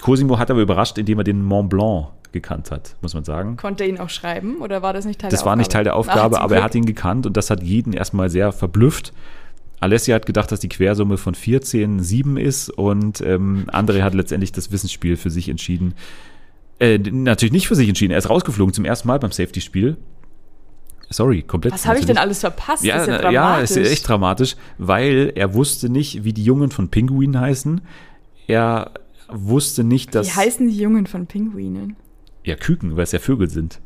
Cosimo hat aber überrascht, indem er den Mont Blanc gekannt hat, muss man sagen. Konnte er ihn auch schreiben oder war das nicht Teil Das der war Aufgabe? nicht Teil der Ach, Aufgabe, zum aber er hat ihn gekannt und das hat jeden erstmal sehr verblüfft. Alessia hat gedacht, dass die Quersumme von 14 7 ist und ähm, André hat letztendlich das Wissensspiel für sich entschieden. Äh, natürlich nicht für sich entschieden. Er ist rausgeflogen zum ersten Mal beim Safety-Spiel. Sorry, komplett. Was habe ich denn alles verpasst? Ja, ist ja dramatisch. ja, ist ja echt dramatisch, weil er wusste nicht, wie die Jungen von Pinguin heißen. Er wusste nicht, dass. Wie heißen die Jungen von Pinguinen? ja, Küken, weil es ja Vögel sind.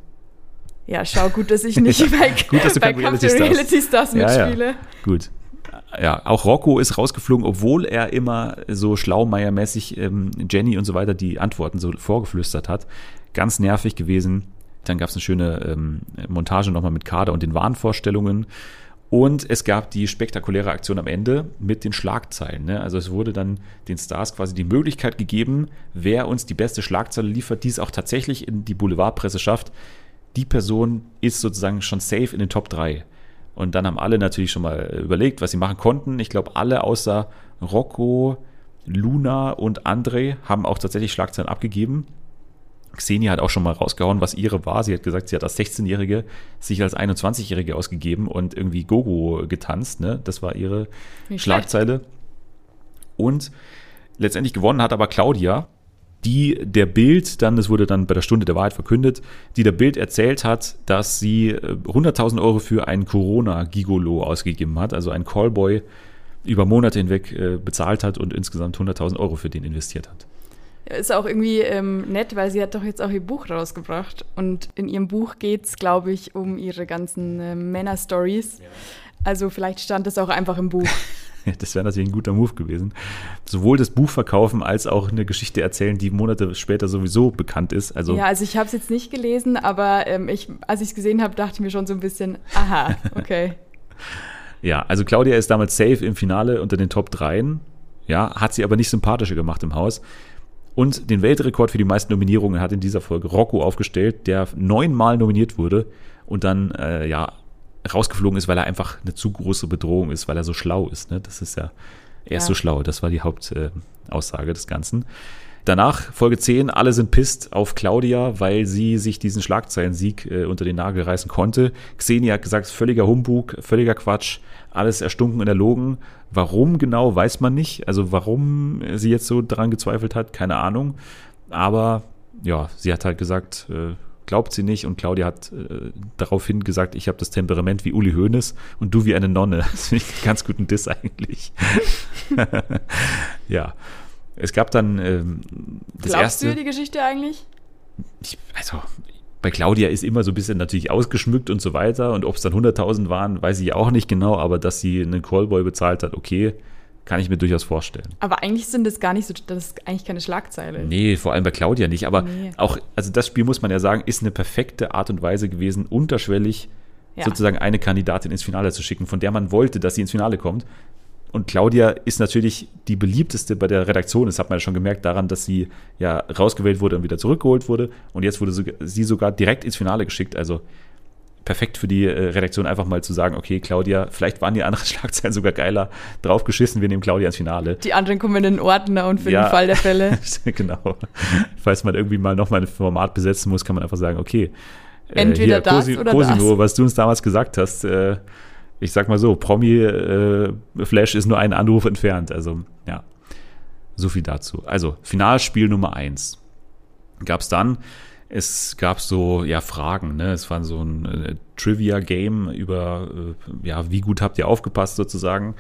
Ja, schau, gut, dass ich nicht bei, Gut, dass du bei Kampf Reality Stars- Reality Stars Ja, ja. mitspiele. Gut. Ja, auch Rocco ist rausgeflogen, obwohl er immer so schlaumeiermäßig ähm, Jenny und so weiter die Antworten so vorgeflüstert hat. Ganz nervig gewesen. Dann gab es eine schöne ähm, Montage nochmal mit Kader und den Warenvorstellungen. Und es gab die spektakuläre Aktion am Ende mit den Schlagzeilen. Ne? Also es wurde dann den Stars quasi die Möglichkeit gegeben, wer uns die beste Schlagzeile liefert, die es auch tatsächlich in die Boulevardpresse schafft. Die Person ist sozusagen schon safe in den Top 3. Und dann haben alle natürlich schon mal überlegt, was sie machen konnten. Ich glaube, alle außer Rocco, Luna und André haben auch tatsächlich Schlagzeilen abgegeben. Xenia hat auch schon mal rausgehauen, was ihre war. Sie hat gesagt, sie hat als 16-Jährige sich als 21-Jährige ausgegeben und irgendwie Gogo getanzt. Ne? Das war ihre Nicht Schlagzeile. Und letztendlich gewonnen hat aber Claudia, die der Bild dann, das wurde dann bei der Stunde der Wahrheit verkündet, die der Bild erzählt hat, dass sie äh, 100.000 Euro für einen Corona-Gigolo ausgegeben hat, also einen Callboy über Monate hinweg äh, bezahlt hat und insgesamt 100.000 Euro für den investiert hat. Ist auch irgendwie ähm, nett, weil sie hat doch jetzt auch ihr Buch rausgebracht. Und in ihrem Buch geht es, glaube ich, um ihre ganzen äh, Männer-Stories. Also vielleicht stand es auch einfach im Buch. Das wäre natürlich ein guter Move gewesen. Sowohl das Buch verkaufen als auch eine Geschichte erzählen, die Monate später sowieso bekannt ist. Also ja, also ich habe es jetzt nicht gelesen, aber ähm, ich, als ich es gesehen habe, dachte ich mir schon so ein bisschen, aha, okay. Ja, also Claudia ist damals safe im Finale unter den Top 3. Ja, hat sie aber nicht sympathischer gemacht im Haus. Und den Weltrekord für die meisten Nominierungen hat in dieser Folge Rocco aufgestellt, der neunmal nominiert wurde und dann äh, ja rausgeflogen ist, weil er einfach eine zu große Bedrohung ist, weil er so schlau ist. Ne? Das ist ja, er ist Ja. so schlau. Das war die Hauptaussage äh, des Ganzen. Danach, Folge 10, alle sind pisst auf Claudia, weil sie sich diesen Schlagzeilensieg äh, unter den Nagel reißen konnte. Xenia hat gesagt, völliger Humbug, völliger Quatsch, alles erstunken und erlogen. Warum genau, weiß man nicht. Also warum sie jetzt so daran gezweifelt hat, keine Ahnung. Aber ja, sie hat halt gesagt, äh, glaubt sie nicht und Claudia hat äh, daraufhin gesagt, ich habe das Temperament wie Uli Hoeneß und du wie eine Nonne. Das finde ich einen ganz guten Diss eigentlich. ja. Es gab dann ähm, das Glaubst erste. du die Geschichte eigentlich? Ich, also, bei Claudia ist immer so ein bisschen natürlich ausgeschmückt und so weiter. Und ob es dann 100.000 waren, weiß ich auch nicht genau. Aber dass sie einen Callboy bezahlt hat, okay, kann ich mir durchaus vorstellen. Aber eigentlich sind das gar nicht so, das ist eigentlich keine Schlagzeile. Nee, vor allem bei Claudia nicht. Aber Nee. auch, also das Spiel muss man ja sagen, ist eine perfekte Art und Weise gewesen, unterschwellig Ja. sozusagen eine Kandidatin ins Finale zu schicken, von der man wollte, dass sie ins Finale kommt. Und Claudia ist natürlich die beliebteste bei der Redaktion. Das hat man ja schon gemerkt daran, dass sie ja rausgewählt wurde und wieder zurückgeholt wurde. Und jetzt wurde sie sogar direkt ins Finale geschickt. Also perfekt für die äh, Redaktion einfach mal zu sagen, okay, Claudia, vielleicht waren die anderen Schlagzeilen sogar geiler, draufgeschissen, wir nehmen Claudia ins Finale. Die anderen kommen in den Ordner und für Ja. den Fall der Fälle. genau. Falls man irgendwie mal nochmal ein Format besetzen muss, kann man einfach sagen, okay. äh, Entweder das oder Cosimo, das. was du uns damals gesagt hast, äh, ich sag mal so, Promi äh, ist nur einen Anruf entfernt. Also, ja. So viel dazu. Also, Finalspiel Nummer eins gab es dann. Es gab so, ja, Fragen, ne? Es war so ein äh, Trivia-Game über, äh, ja, wie gut habt ihr aufgepasst sozusagen.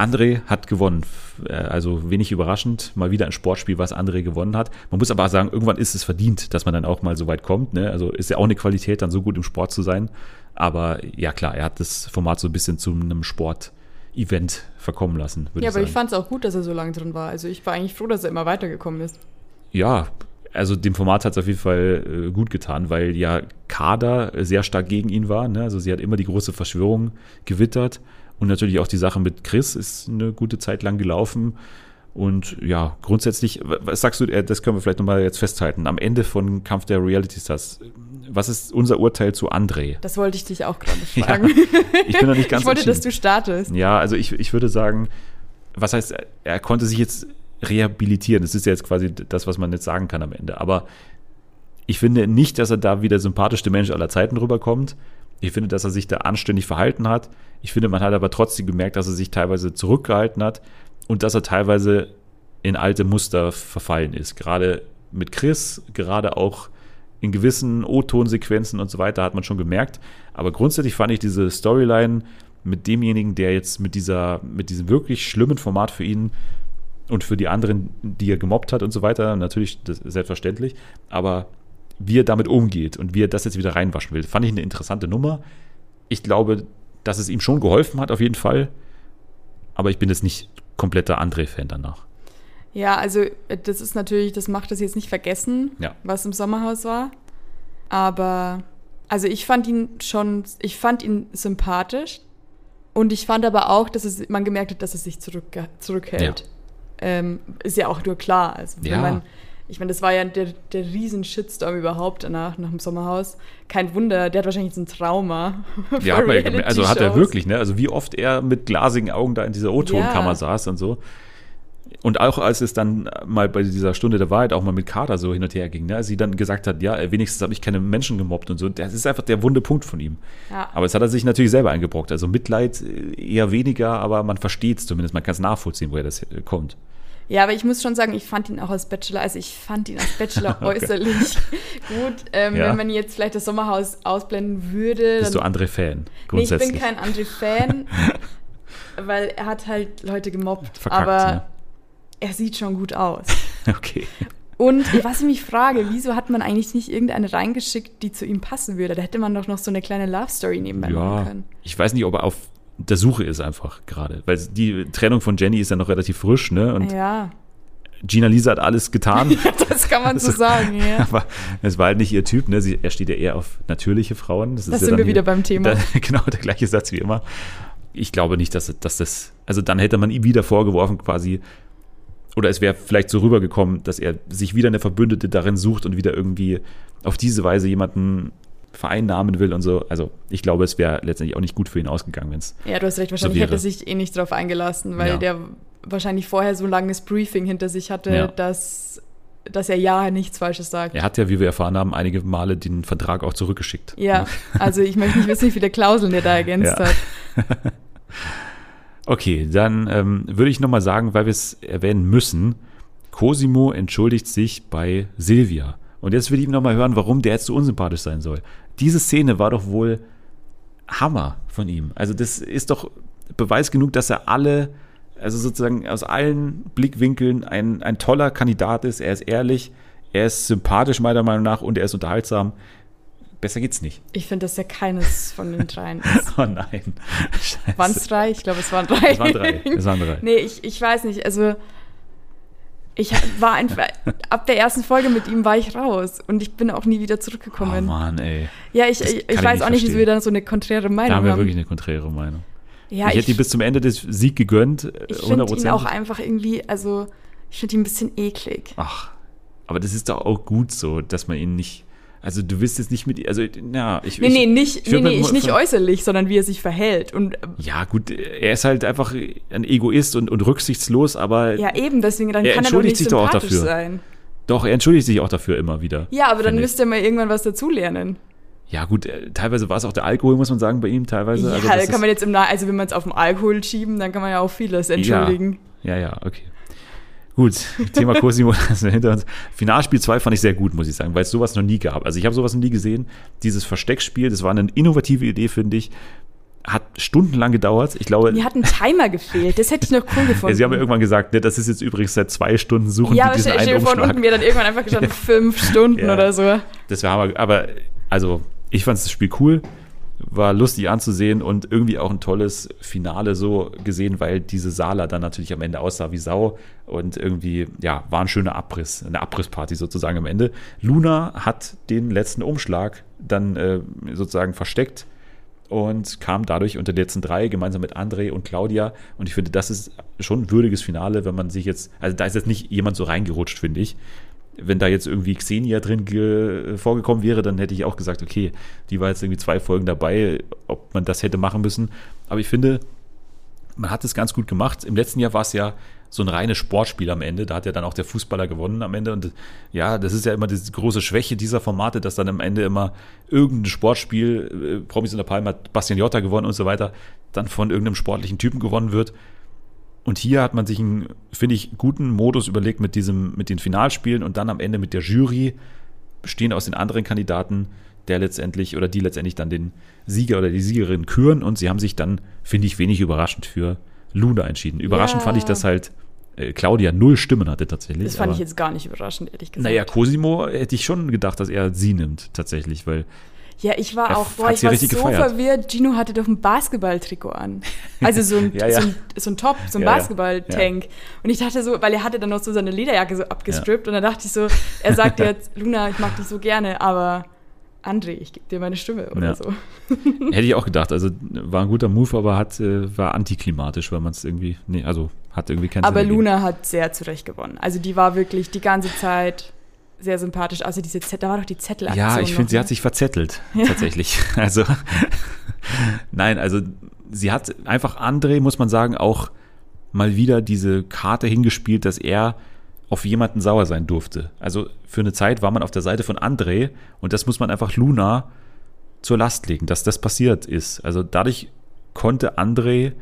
André hat gewonnen. Äh, Also wenig überraschend, mal wieder ein Sportspiel, was André gewonnen hat. Man muss aber sagen, irgendwann ist es verdient, dass man dann auch mal so weit kommt. Ne? Also ist ja auch eine Qualität, dann so gut im Sport zu sein. Aber ja klar, er hat das Format so ein bisschen zu einem Sport-Event verkommen lassen, Ja, ich aber sagen. ich fand es auch gut, dass er so lange drin war. Also ich war eigentlich froh, dass er immer weitergekommen ist. ja, also dem Format hat es auf jeden Fall äh, gut getan, weil ja Kader sehr stark gegen ihn war. Ne? Also sie hat immer die große Verschwörung gewittert. Und natürlich auch die Sache mit Chris ist eine gute Zeit lang gelaufen. Und ja, grundsätzlich, was sagst du, äh, das können wir vielleicht nochmal jetzt festhalten, am Ende von Kampf der Reality Stars, was ist unser Urteil zu André? Das wollte ich dich auch gerade Ja, fragen. ich bin noch nicht ganz ich wollte, dass du startest. Ja, also ich, ich würde sagen, was heißt, er- er konnte sich jetzt rehabilitieren. Das ist ja jetzt quasi das, was man jetzt sagen kann am Ende. Aber ich finde nicht, dass er da wie der sympathischste Mensch aller Zeiten rüberkommt. Ich finde, dass er sich da anständig verhalten hat. Ich finde, man hat aber trotzdem gemerkt, dass er sich teilweise zurückgehalten hat und dass er teilweise in alte Muster verfallen ist. Gerade mit Chris, gerade auch in gewissen O-Ton-Sequenzen und so weiter hat man schon gemerkt. Aber grundsätzlich fand ich diese Storyline mit demjenigen, der jetzt mit dieser, mit diesem wirklich schlimmen Format für ihn und für die anderen, die er gemobbt hat und so weiter, natürlich das selbstverständlich, aber wie er damit umgeht und wie er das jetzt wieder reinwaschen will, fand ich eine interessante Nummer. Ich glaube, dass es ihm schon geholfen hat, auf jeden Fall. Aber ich bin jetzt nicht kompletter André-Fan danach. Ja, also äh, das ist natürlich, das macht das jetzt nicht vergessen, Ja. was im Sommerhaus war. Aber, also ich fand ihn schon, ich fand ihn sympathisch. Und ich fand aber auch, dass es, man gemerkt hat, dass es sich zurück, zurückhält. Ähm, ist ja auch nur klar. Also wenn Ja. man, ich meine, das war ja der, der riesen Shitstorm überhaupt danach, nach dem Sommerhaus. Kein Wunder, der hat wahrscheinlich jetzt ein Trauma. Ja, hat man also hat er wirklich, ne? Also wie oft er mit glasigen Augen da in dieser O-Tonkammer Ja. saß und so. Und auch als es dann mal bei dieser Stunde der Wahrheit auch mal mit Kader so hin und her ging, ne? als sie dann gesagt hat, ja, wenigstens habe ich keine Menschen gemobbt und so, das ist einfach der wunde Punkt von ihm. Ja. Aber es hat er sich natürlich selber eingebrockt. Also Mitleid äh, eher weniger, aber man versteht es zumindest, man kann es nachvollziehen, woher das äh, kommt. Ja, aber ich muss schon sagen, ich fand ihn auch als Bachelor, also ich fand ihn als Bachelor Okay. äußerlich gut. Ähm, Ja. Wenn man jetzt vielleicht das Sommerhaus ausblenden würde. Bist du dann- André-Fan, nee, ich grundsätzlich? bin kein André-Fan, weil er hat halt Leute gemobbt. Verkackt, aber ne? er sieht schon gut aus. Okay. Und was ich mich frage, wieso hat man eigentlich nicht irgendeine reingeschickt, die zu ihm passen würde? Da hätte man doch noch so eine kleine Love-Story nebenbei machen Ja, können. ich weiß nicht, ob er auf der Suche ist einfach gerade. Weil die Trennung von Jenny ist ja noch relativ frisch, ne? Und Ja, Gina Lisa hat alles getan. das kann man so Also, sagen, ja. Aber es war halt nicht ihr Typ, ne? Sie, er steht ja eher auf natürliche Frauen. Das, Das ja sind wir hier- wieder beim Thema. Da, genau, der gleiche Satz wie immer. Ich glaube nicht, dass, dass das, also dann hätte man ihm wieder vorgeworfen quasi, oder es wäre vielleicht so rübergekommen, dass er sich wieder eine Verbündete darin sucht und wieder irgendwie auf diese Weise jemanden vereinnahmen will und so. Also ich glaube, es wäre letztendlich auch nicht gut für ihn ausgegangen, wenn es. Ja, du hast recht, wahrscheinlich wäre. hätte er sich eh nicht drauf eingelassen, weil Ja. der wahrscheinlich vorher so ein langes Briefing hinter sich hatte, Ja. dass, dass er ja nichts Falsches sagt. Er hat ja, wie wir erfahren haben, einige Male den Vertrag auch zurückgeschickt. Ja, also ich möchte nicht wissen, wie viele Klauseln der da ergänzt Ja. hat. Okay, dann ähm, würde ich nochmal sagen, weil wir es erwähnen müssen, Cosimo entschuldigt sich bei Silvia. Und jetzt will ich nochmal hören, warum der jetzt so unsympathisch sein soll. Diese Szene war doch wohl Hammer von ihm. Also das ist doch Beweis genug, dass er alle, also sozusagen aus allen Blickwinkeln ein, ein toller Kandidat ist. Er ist ehrlich, er ist sympathisch meiner Meinung nach und er ist unterhaltsam. Besser geht's nicht. Ich finde, dass er keines von den dreien ist. Oh nein. Waren es drei? Ich glaube, es waren drei. Es waren drei. Es waren drei. nee, ich, ich weiß nicht. Also, ich war einfach, ab der ersten Folge mit ihm war ich raus und ich bin auch nie wieder Oh zurückgekommen. Mann, ey. ja, ich, ich, ich ich weiß nicht auch nicht, wieso wir da so eine konträre Meinung Da haben wir haben. wirklich eine konträre Meinung. ja, ich hätte ihm bis zum Ende des Sieg gegönnt, äh, ich finde ihn 100%. auch einfach irgendwie, also, ich finde ihn ein bisschen eklig. Ach, aber das ist doch auch gut so, dass man ihn nicht. Also du willst jetzt nicht mit, also ja, ich. Nee, ich, nee, nicht, ich nee, nee, ich nicht von- äußerlich, sondern wie er sich verhält. Und äh, Ja, gut, er ist halt einfach ein Egoist und, und rücksichtslos, aber ja, eben, deswegen, dann Er kann er doch entschuldigt nicht sich doch auch dafür. sein. doch, er entschuldigt sich auch dafür immer wieder. Ja, aber dann finde ich. müsst ihr mal irgendwann was dazulernen. Ja, gut, äh, teilweise war es auch der Alkohol, muss man sagen, bei ihm, teilweise. Ja, also da das kann man jetzt im Nach also wenn man es auf den Alkohol schieben, dann kann man ja auch vieles entschuldigen. Ja, ja, okay. Gut, Thema Cosimo hinter uns. Finalspiel 2 fand ich sehr gut, muss ich sagen, weil es sowas noch nie gab. Also ich habe sowas noch nie gesehen. Dieses Versteckspiel, das war eine innovative Idee, finde ich. Hat stundenlang gedauert. Ich glaube, Mir hat ein Timer gefehlt, das hätte ich noch cool gefunden. ja, sie haben ja irgendwann gesagt, ne, das ist jetzt übrigens seit zwei Stunden suchen ja, die aber diesen stell einen Umschlag. unten mir dann irgendwann einfach gestanden, fünf Stunden Ja. oder so. Das wäre aber, aber also ich fand das Spiel cool, war lustig anzusehen und irgendwie auch ein tolles Finale so gesehen, weil diese Sala dann natürlich am Ende aussah wie Sau und irgendwie, ja, war ein schöner Abriss, eine Abrissparty sozusagen am Ende. Luna hat den letzten Umschlag dann äh, sozusagen versteckt und kam dadurch unter die letzten drei gemeinsam mit André und Claudia. Und ich finde, das ist schon ein würdiges Finale, wenn man sich jetzt, also da ist jetzt nicht jemand so reingerutscht, finde ich. Wenn da jetzt irgendwie Xenia drin ge- vorgekommen wäre, dann hätte ich auch gesagt, okay, die war jetzt irgendwie zwei Folgen dabei, ob man das hätte machen müssen. Aber ich finde, man hat es ganz gut gemacht. Im letzten Jahr war es ja so ein reines Sportspiel am Ende. Da hat ja dann auch der Fußballer gewonnen am Ende. Und ja, das ist ja immer die große Schwäche dieser Formate, dass dann am Ende immer irgendein Sportspiel, äh, Promis in der Palme hat Bastian Jotta gewonnen und so weiter, dann von irgendeinem sportlichen Typen gewonnen wird. Und hier hat man sich einen, finde ich, guten Modus überlegt mit diesem, mit den Finalspielen und dann am Ende mit der Jury, bestehend aus den anderen Kandidaten, der letztendlich oder die letztendlich dann den Sieger oder die Siegerin küren und sie haben sich dann, finde ich, wenig überraschend für Luna entschieden. Überraschend Ja. fand ich, dass halt äh, Claudia null Stimmen hatte tatsächlich. Das fand ich jetzt gar nicht überraschend, ehrlich gesagt. Naja, Cosimo hätte ich schon gedacht, dass er sie nimmt, tatsächlich, weil Ja, ich war Er auch, boah, ich war so gefeiert. verwirrt. Gino hatte doch ein Basketballtrikot an. Also so ein, Ja, ja. So, ein so ein Top, so ein Ja. Basketball-Tank. Und ich dachte so, weil er hatte dann noch so seine Lederjacke so abgestrippt und dann dachte ich so, er sagt jetzt, Luna, ich mag dich so gerne, aber André, ich gebe dir meine Stimme oder so. hätte ich auch gedacht. Also war ein guter Move, aber hat, äh, war antiklimatisch, weil man es irgendwie, nee, also hat irgendwie keinen Aber Sinn. Luna hat sehr zurecht gewonnen. Also die war wirklich die ganze Zeit sehr sympathisch. Also diese Zettel, da war doch die Zettelaktion. Ja, ich finde, sie ne? hat sich verzettelt, tatsächlich. Also, nein, also sie hat einfach André, muss man sagen, auch mal wieder diese Karte hingespielt, dass er auf jemanden sauer sein durfte. Also für eine Zeit war man auf der Seite von André und das muss man einfach Luna zur Last legen, dass das passiert ist. Also dadurch konnte André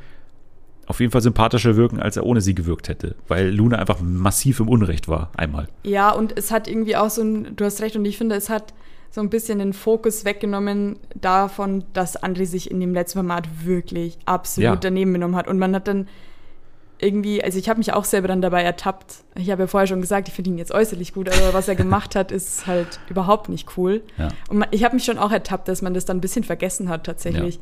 auf jeden Fall sympathischer wirken, als er ohne sie gewirkt hätte, weil Luna einfach massiv im Unrecht war, einmal. Ja, und es hat irgendwie auch so ein, du hast recht, und ich finde, es hat so ein bisschen den Fokus weggenommen davon, dass André sich in dem letzten Format wirklich absolut Ja. daneben genommen hat. Und man hat dann irgendwie, also ich habe mich auch selber dann dabei ertappt. Ich habe ja vorher schon gesagt, ich finde ihn jetzt äußerlich gut, aber was er gemacht hat, ist halt überhaupt nicht cool. Ja. Und ich habe mich schon auch ertappt, dass man das dann ein bisschen vergessen hat tatsächlich.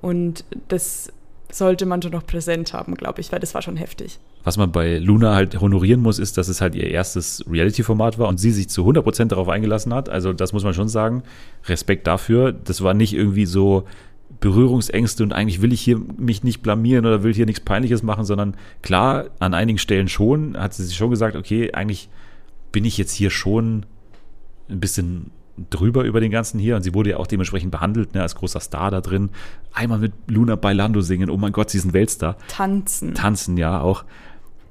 Und das sollte man schon noch präsent haben, glaube ich, weil das war schon heftig. Was man bei Luna halt honorieren muss, ist, dass es halt ihr erstes Reality-Format war und sie sich zu 100% darauf eingelassen hat. Also das muss man schon sagen. Respekt dafür. Das war nicht irgendwie so Berührungsängste und eigentlich will ich hier mich nicht blamieren oder will hier nichts Peinliches machen, sondern klar, an einigen Stellen schon, hat sie sich schon gesagt, okay, eigentlich bin ich jetzt hier schon ein bisschen drüber über den ganzen hier und sie wurde ja auch dementsprechend behandelt, ne, als großer Star da drin. Einmal mit Luna Bailando singen, oh mein Gott, sie ist ein Weltstar Tanzen. tanzen ja auch.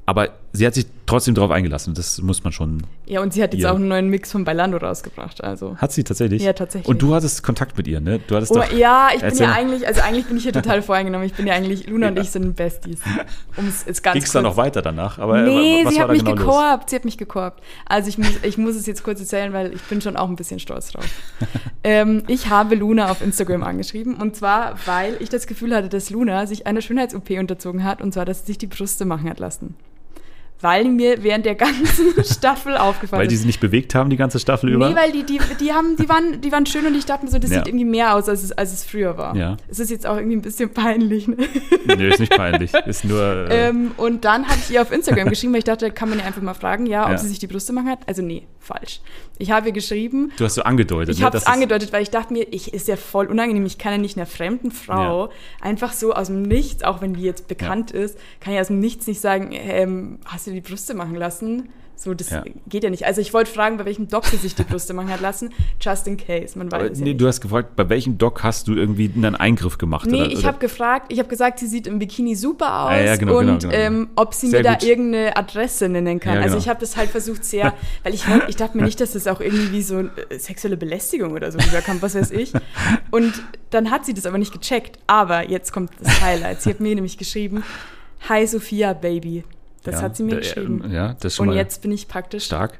Aber sie hat sich trotzdem darauf eingelassen. Das muss man schon. Ja, und sie hat jetzt Ja. auch einen neuen Mix von Bailando rausgebracht. Also. Hat sie tatsächlich? Ja, tatsächlich. Und du hattest Kontakt mit ihr, ne? Du hattest Oh, doch. ja, ich bin Erzähl ja mal. eigentlich, also eigentlich bin ich hier total voreingenommen. Ich bin ja eigentlich, Luna und Ja. ich sind Besties. Um es jetzt ganz Ging es dann noch weiter danach? Aber nee, was sie war hat da mich genau los? gekorbt. Sie hat mich gekorbt. Also ich muss, ich muss es jetzt kurz erzählen, weil ich bin schon auch ein bisschen stolz drauf. ähm, ich habe Luna auf Instagram angeschrieben und zwar, weil ich das Gefühl hatte, dass Luna sich einer Schönheits-OP unterzogen hat und zwar, dass sie sich die Brüste machen hat lassen. Weil mir während der ganzen Staffel aufgefallen Weil die ist. sich nicht bewegt haben die ganze Staffel über? Nee, weil die, die, die, haben, die, waren, die waren schön und ich dachte mir so, das Ja. sieht irgendwie mehr aus, als es, als es früher war. Ja. Es ist jetzt auch irgendwie ein bisschen peinlich. Ne? nee, ist nicht peinlich. Ist nur. Äh, Ähm, und dann habe ich ihr auf Instagram geschrieben, weil ich dachte, kann man ihr einfach mal fragen, ja, ob Ja. sie sich die Brüste machen hat. Also nee, falsch. Ich habe ihr geschrieben, du hast so angedeutet. ich ne, habe es angedeutet, weil ich dachte mir, ich ist ja voll unangenehm. Ich kann ja nicht einer fremden Frau einfach so aus dem Nichts, auch wenn die jetzt bekannt ist, kann ja aus dem Nichts nicht sagen, ähm, hast du die Brüste machen lassen? So, das Ja. geht ja nicht. Also ich wollte fragen, bei welchem Doc sie sich die Brüste machen hat lassen, just in case. Man weiß Aber, es ja nee, nicht. du hast gefragt, bei welchem Doc hast du irgendwie einen Eingriff gemacht? Nee, oder, ich habe gefragt, ich habe gesagt, sie sieht im Bikini super aus Ah, ja, genau, und genau, genau. Ähm, ob sie Sehr mir da gut. irgendeine Adresse nennen kann. Also genau. ich habe das halt versucht sehr, weil ich, ich dachte mir nicht, dass das auch irgendwie wie so äh, sexuelle Belästigung oder so rüberkam, was weiß ich. Und dann hat sie das aber nicht gecheckt. Aber jetzt kommt das Highlight. Sie hat mir nämlich geschrieben, Hi Sophia Baby. Das Ja, hat sie mir da- geschrieben. Ja, das schon Und jetzt bin ich praktisch stark.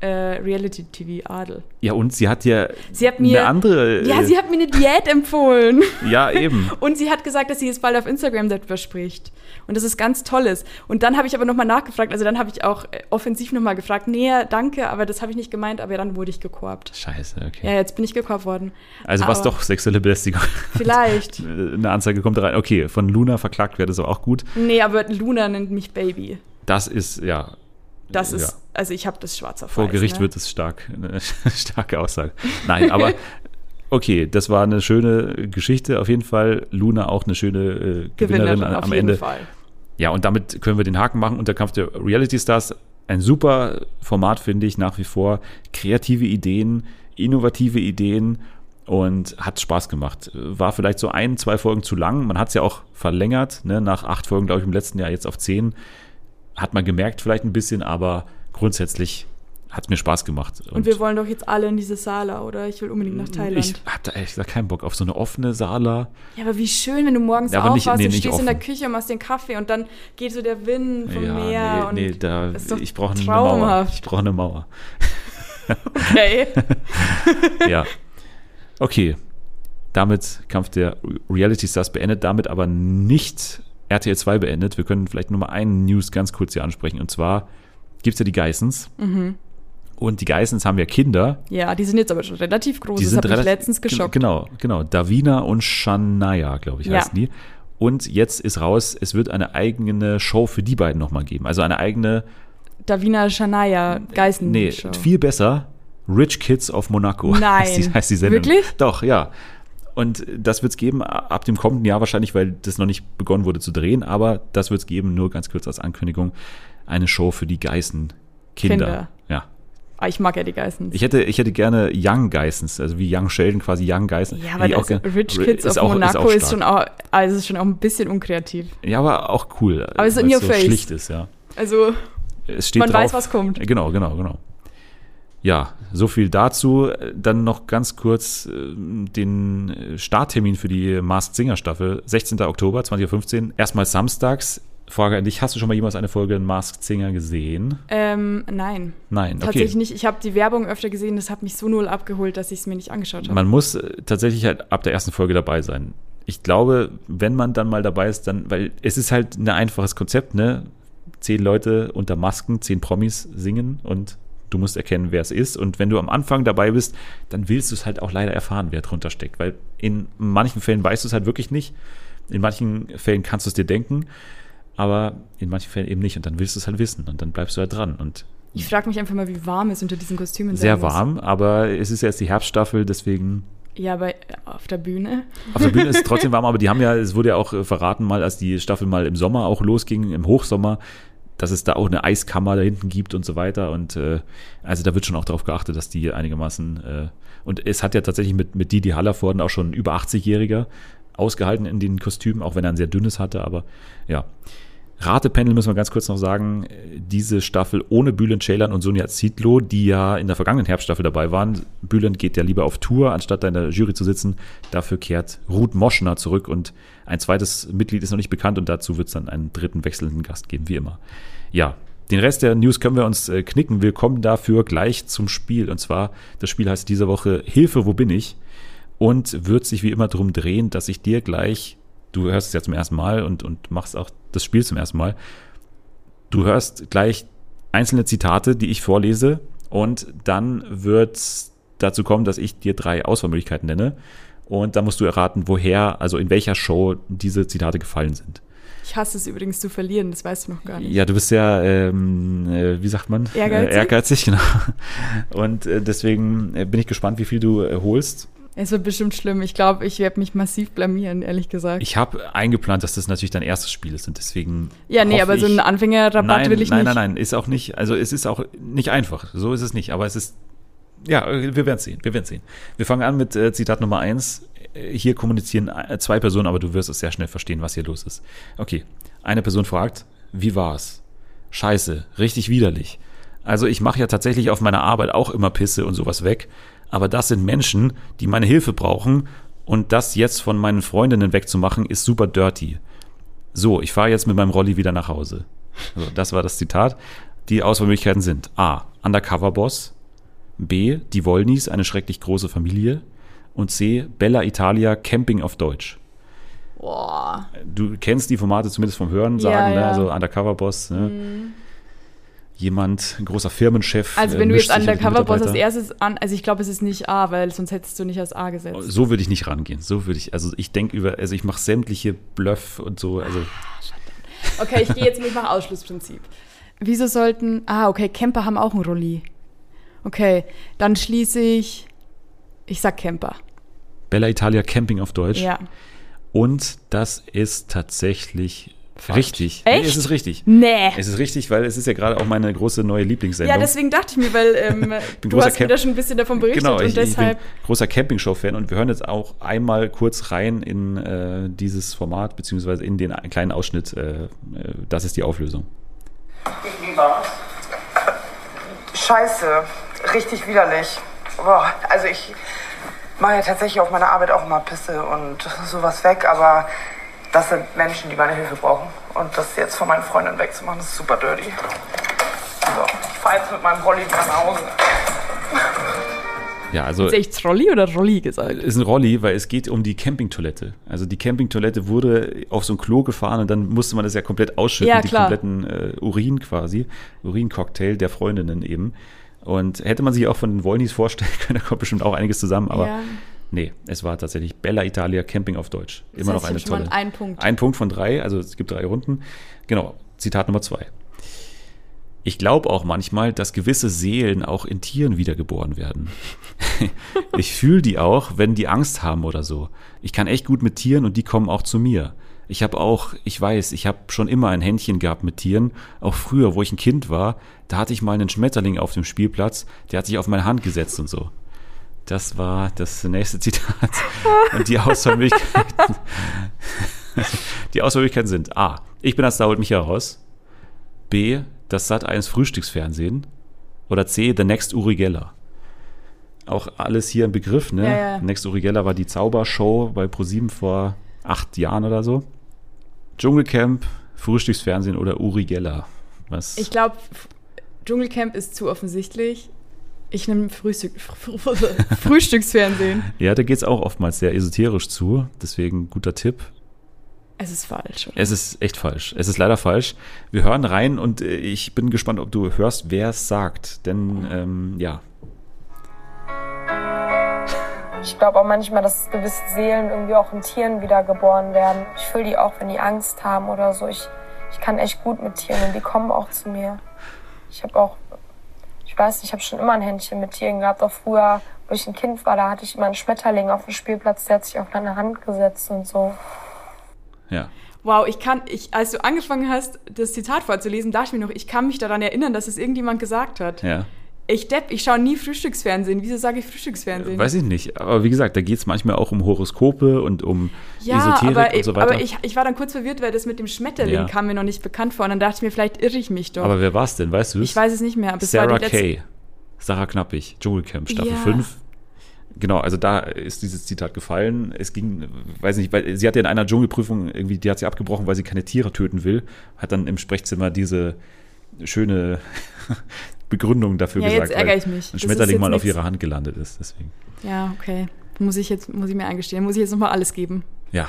äh, Reality-TV Adel. Ja, und sie hat ja Sie hat mir, eine andere. ja, äh, sie hat mir eine Diät empfohlen. ja, eben. Und sie hat gesagt, dass sie jetzt bald auf Instagram darüber spricht. Und das ist ganz Tolles. Und dann habe ich aber nochmal nachgefragt, also dann habe ich auch äh, offensiv nochmal gefragt, nee, danke, aber das habe ich nicht gemeint, aber dann wurde ich gekorbt. Scheiße, okay. Ja, jetzt bin ich gekorbt worden. also was aber- doch sexuelle Belästigung. Vielleicht. Eine Anzeige kommt da rein. Okay, von Luna verklagt wäre das aber auch gut. Nee, aber Luna nennt mich Baby. Das ist, ja. Das ja. ist, also ich habe das schwarz auf Vor Gericht ne? wird es stark. Eine starke Aussage. Nein, aber okay, das war eine schöne Geschichte. Auf jeden Fall Luna auch eine schöne äh, Gewinnerin, auf am jeden Ende. Fall. Ja, und damit können wir den Haken machen. Unter Kampf der Reality Stars. Ein super Format, finde ich, nach wie vor. Kreative Ideen, innovative Ideen und hat Spaß gemacht. War vielleicht so ein, zwei Folgen zu lang. Man hat es ja auch verlängert, ne? nach acht Folgen, glaube ich, im letzten Jahr jetzt auf zehn. Hat man gemerkt vielleicht ein bisschen, aber grundsätzlich hat es mir Spaß gemacht. Und, wir wollen doch jetzt alle in diese Sala, oder? Ich will unbedingt nach Thailand. ich da ehrlich gesagt keinen Bock auf so eine offene Sala. ja, aber wie schön, wenn du morgens Ja, aufwachst nee, und stehst in der offen. Küche und machst den Kaffee und dann geht so der Wind vom ja, Meer. und nee, nee, da, ich brauche eine Mauer. Ich brauche eine Mauer. Okay. ja. Okay. Damit Kampf der Reality Stars beendet, damit aber nicht RTL 2 beendet. Wir können vielleicht nur mal einen News ganz kurz hier ansprechen. Und zwar gibt es ja die Geissens. Mhm. Und die Geissens haben ja Kinder. Ja, die sind jetzt aber schon relativ groß. Die das sind hat mich relativ- letztens geschockt. Genau, genau. Davina und Shania, glaube ich, Ja. heißen die. Und jetzt ist raus, es wird eine eigene Show für die beiden nochmal geben. Also eine eigene, Davina Shania Geißen. nee, Show. viel besser, Rich Kids of Monaco. Nein. heißt die, heißt die Sendung. Wirklich? Doch, ja. Und das wird es geben ab dem kommenden Jahr wahrscheinlich, weil das noch nicht begonnen wurde zu drehen, aber das wird es geben, nur ganz kurz als Ankündigung, eine Show für die Geißen Kinder. Kinder. Ah, ich mag ja die Geissens. Ich hätte, ich hätte gerne Young Geissens, also wie Young Sheldon quasi Young Geissens. ja, aber Die das gern- Rich Kids ist of auch- Monaco auch ist, stark. schon auch, also ist schon auch ein bisschen unkreativ. Ja, aber auch cool. Aber es ist in your so face. schlicht ist, ja. Also, man drauf, weiß, was kommt. Genau, genau, genau. Ja, so viel dazu. Dann noch ganz kurz äh, den Starttermin für die Masked Singer Staffel, 16. Oktober 2015. Erstmal samstags. Frage an dich, hast du schon mal jemals eine Folge Masked Singer gesehen? Ähm, nein. Nein, okay. Tatsächlich nicht. Ich habe die Werbung öfter gesehen, das hat mich so null abgeholt, dass ich es mir nicht angeschaut habe. Man muss äh, tatsächlich halt ab der ersten Folge dabei sein. Ich glaube, wenn man dann mal dabei ist, dann, weil es ist halt ein einfaches Konzept, ne? Zehn Leute unter Masken, zehn Promis singen und du musst erkennen, wer es ist. Und wenn du am Anfang dabei bist, dann willst du es halt auch leider erfahren, wer drunter steckt. Weil in manchen Fällen weißt du es halt wirklich nicht. In manchen Fällen kannst du es dir denken, aber in manchen Fällen eben nicht. Und dann willst du es halt wissen und dann bleibst du halt dran. Und Ich frage mich einfach mal, wie warm es unter diesen Kostümen sein sehr warm, aber es ist jetzt die Herbststaffel, deswegen Ja, aber auf der Bühne. Auf der Bühne ist es trotzdem warm, aber die haben ja, es wurde ja auch äh, verraten mal, als die Staffel mal im Sommer auch losging, im Hochsommer, dass es da auch eine Eiskammer da hinten gibt und so weiter. Und äh, also da wird schon auch darauf geachtet, dass die einigermaßen äh, und es hat ja tatsächlich mit, mit Didi Hallervorden auch schon über 80-Jähriger ausgehalten in den Kostümen, auch wenn er ein sehr dünnes hatte, aber ja. Ratepanel müssen wir ganz kurz noch sagen, diese Staffel ohne Bülent Ceylan und Sonja Zietlow, die ja in der vergangenen Herbststaffel dabei waren. Bülent geht ja lieber auf Tour, anstatt da in der Jury zu sitzen. Dafür kehrt Ruth Moschner zurück und ein zweites Mitglied ist noch nicht bekannt und dazu wird es dann einen dritten wechselnden Gast geben, wie immer. Ja, den Rest der News können wir uns äh, knicken. Wir kommen dafür gleich zum Spiel. Und zwar, das Spiel heißt diese Woche Hilfe, wo bin ich? Und wird sich wie immer darum drehen, dass ich dir gleich du hörst es ja zum ersten Mal und, und machst auch das Spiel zum ersten Mal. Du hörst gleich einzelne Zitate, die ich vorlese und dann wird es dazu kommen, dass ich dir drei Auswahlmöglichkeiten nenne und dann musst du erraten, woher, also in welcher Show diese Zitate gefallen sind. Ich hasse es übrigens zu verlieren, das weißt du noch gar nicht. Ja, du bist ja, ähm, äh, wie sagt man? Ehrgeizig. Äh, ehrgeizig, genau. Und äh, deswegen äh, bin ich gespannt, wie viel du äh, holst. Es wird bestimmt schlimm. Ich glaube, ich werde mich massiv blamieren, ehrlich gesagt. Ich habe eingeplant, dass das natürlich dein erstes Spiel ist und deswegen. Ja, nee, aber so einen Anfängerrabatt will ich nein, nicht. Nein, nein, nein, ist auch nicht. Also es ist auch nicht einfach. So ist es nicht. Aber es ist. Ja, wir werden sehen. Wir werden sehen. Wir fangen an mit äh, Zitat Nummer eins. Hier kommunizieren äh, zwei Personen, aber du wirst es sehr schnell verstehen, was hier los ist. Okay. Eine Person fragt, wie war's? Scheiße, richtig widerlich. Also ich mache ja tatsächlich auf meiner Arbeit auch immer Pisse und sowas weg, aber das sind Menschen, die meine Hilfe brauchen und das jetzt von meinen Freundinnen wegzumachen, ist super dirty. So, ich fahre jetzt mit meinem Rolli wieder nach Hause. Also, das war das Zitat. Die Auswahlmöglichkeiten sind A. Undercover-Boss, B. Die Wollnies, eine schrecklich große Familie und C. Bella Italia, Camping auf Deutsch. Boah. Du kennst die Formate zumindest vom Hören sagen, Ja, ne? ja. also Undercover-Boss, ne? Mhm. Jemand, ein großer Firmenchef. Also äh, wenn du jetzt die Undercover-Boss als erstes an, also ich glaube, es ist nicht A, weil sonst hättest du nicht als A gesetzt. So würde ich nicht rangehen. So würde ich, also ich denke über, also ich mache sämtliche Bluff und so. Also Okay, ich gehe jetzt mit nach Ausschlussprinzip. Wieso sollten, ah, okay, Camper haben auch einen Rolli. Okay, dann schließe ich, ich sag Camper. Bella Italia Camping auf Deutsch. Ja. Und das ist tatsächlich Falsch. richtig. Echt? Nee, es ist richtig. Nee. Es ist richtig, weil es ist ja gerade auch meine große neue Lieblingssendung. Ja, deswegen dachte ich mir, weil ähm, du hast mir Camp- da schon ein bisschen davon berichtet Genau, und ich, ich bin deshalb. großer Campingshow-Fan und wir hören jetzt auch einmal kurz rein in äh, dieses Format, beziehungsweise in den kleinen Ausschnitt. Äh, äh, das ist die Auflösung. Wie war's? Scheiße, richtig widerlich. Boah, also ich mache ja tatsächlich auf meiner Arbeit auch mal Pisse und sowas weg, aber das sind Menschen, die meine Hilfe brauchen. Und das jetzt von meinen Freundinnen wegzumachen, das ist super dirty. So, ich fahre jetzt mit meinem Rolli wieder nach Hause. Ja, also Ist echt Rolli oder Rolli gesagt? ist ein Rolli, weil es geht um die Campingtoilette. Also die Campingtoilette wurde auf so ein Klo gefahren und dann musste man das ja komplett ausschütten, Ja, die klar. kompletten äh, Urin quasi, Urincocktail der Freundinnen eben. Und hätte man sich auch von den Wollnies vorstellen können, da kommt bestimmt auch einiges zusammen, aber Ja. Nee, es war tatsächlich Bella Italia Camping auf Deutsch. Das Immer heißt, noch eine ich tolle. einen Punkt. Ein Punkt von drei, also es gibt drei Runden. Genau, Zitat Nummer zwei. Ich glaube auch manchmal, dass gewisse Seelen auch in Tieren wiedergeboren werden. ich fühle die auch, wenn die Angst haben oder so. Ich kann echt gut mit Tieren und die kommen auch zu mir. Ich habe auch, ich weiß, ich habe schon immer ein Händchen gehabt mit Tieren. Auch früher, wo ich ein Kind war, da hatte ich mal einen Schmetterling auf dem Spielplatz, der hat sich auf meine Hand gesetzt und so. Das war das nächste Zitat. Und die Auswahlmöglichkeiten, die Auswahlmöglichkeiten sind A. Ich bin das da holt mich heraus. B. Das Sat 1 Frühstücksfernsehen. Oder C. The Next Uri Geller. Auch alles hier im Begriff, ne? Ja, ja. Next Uri Geller war die Zaubershow bei ProSieben vor acht Jahren oder so. Dschungelcamp, Frühstücksfernsehen oder Uri Geller. Was? Ich glaube, Dschungelcamp ist zu offensichtlich. Ich nehme Frühstück, Frühstücksfernsehen. ja, da geht es auch oftmals sehr esoterisch zu. Deswegen guter Tipp. Es ist falsch. Oder? Es ist echt falsch. Es ist leider falsch. Wir hören rein und äh, ich bin gespannt, ob du hörst, wer es sagt. Denn ähm, ja, Ich glaube auch manchmal, dass gewisse Seelen irgendwie auch in Tieren wiedergeboren werden. Ich fühle die auch, wenn die Angst haben oder so. Ich, ich kann echt gut mit Tieren und die kommen auch zu mir. Ich habe auch, weiß nicht, ich habe schon immer ein Händchen mit Tieren gehabt. Auch früher, wo ich ein Kind war, da hatte ich immer einen Schmetterling auf dem Spielplatz, der hat sich auf meine Hand gesetzt und so. ja. Wow, ich kann, ich, als du angefangen hast, das Zitat vorzulesen, dachte ich mir noch, ich kann mich daran erinnern, dass es irgendjemand gesagt hat. Ja. Ich depp, ich schaue nie Frühstücksfernsehen. Wieso sage ich Frühstücksfernsehen? Weiß ich nicht. Aber wie gesagt, da geht es manchmal auch um Horoskope und um ja, Esoterik aber, und so weiter. aber ich, ich war dann kurz verwirrt, weil das mit dem Schmetterling Ja. kam mir noch nicht bekannt vor. Und dann dachte ich mir, vielleicht irre ich mich doch. Aber wer war es denn? Weißt du ich weiß es nicht mehr. Aber es war Sarah Kay. Sarah Knappig, Dschungelcamp, Staffel Ja. 5. Genau, also da ist dieses Zitat gefallen. Es ging, weiß nicht, weil sie hat ja in einer Dschungelprüfung irgendwie, die hat sie abgebrochen, weil sie keine Tiere töten will, hat dann im Sprechzimmer diese schöne Begründung dafür Ja, gesagt, jetzt ärgere ich mich. ein Das Schmetterling mal jetzt auf nix. ihrer Hand gelandet ist. Deswegen. Ja, okay. Muss ich jetzt, muss ich mir eingestehen. Muss ich jetzt nochmal alles geben. Ja.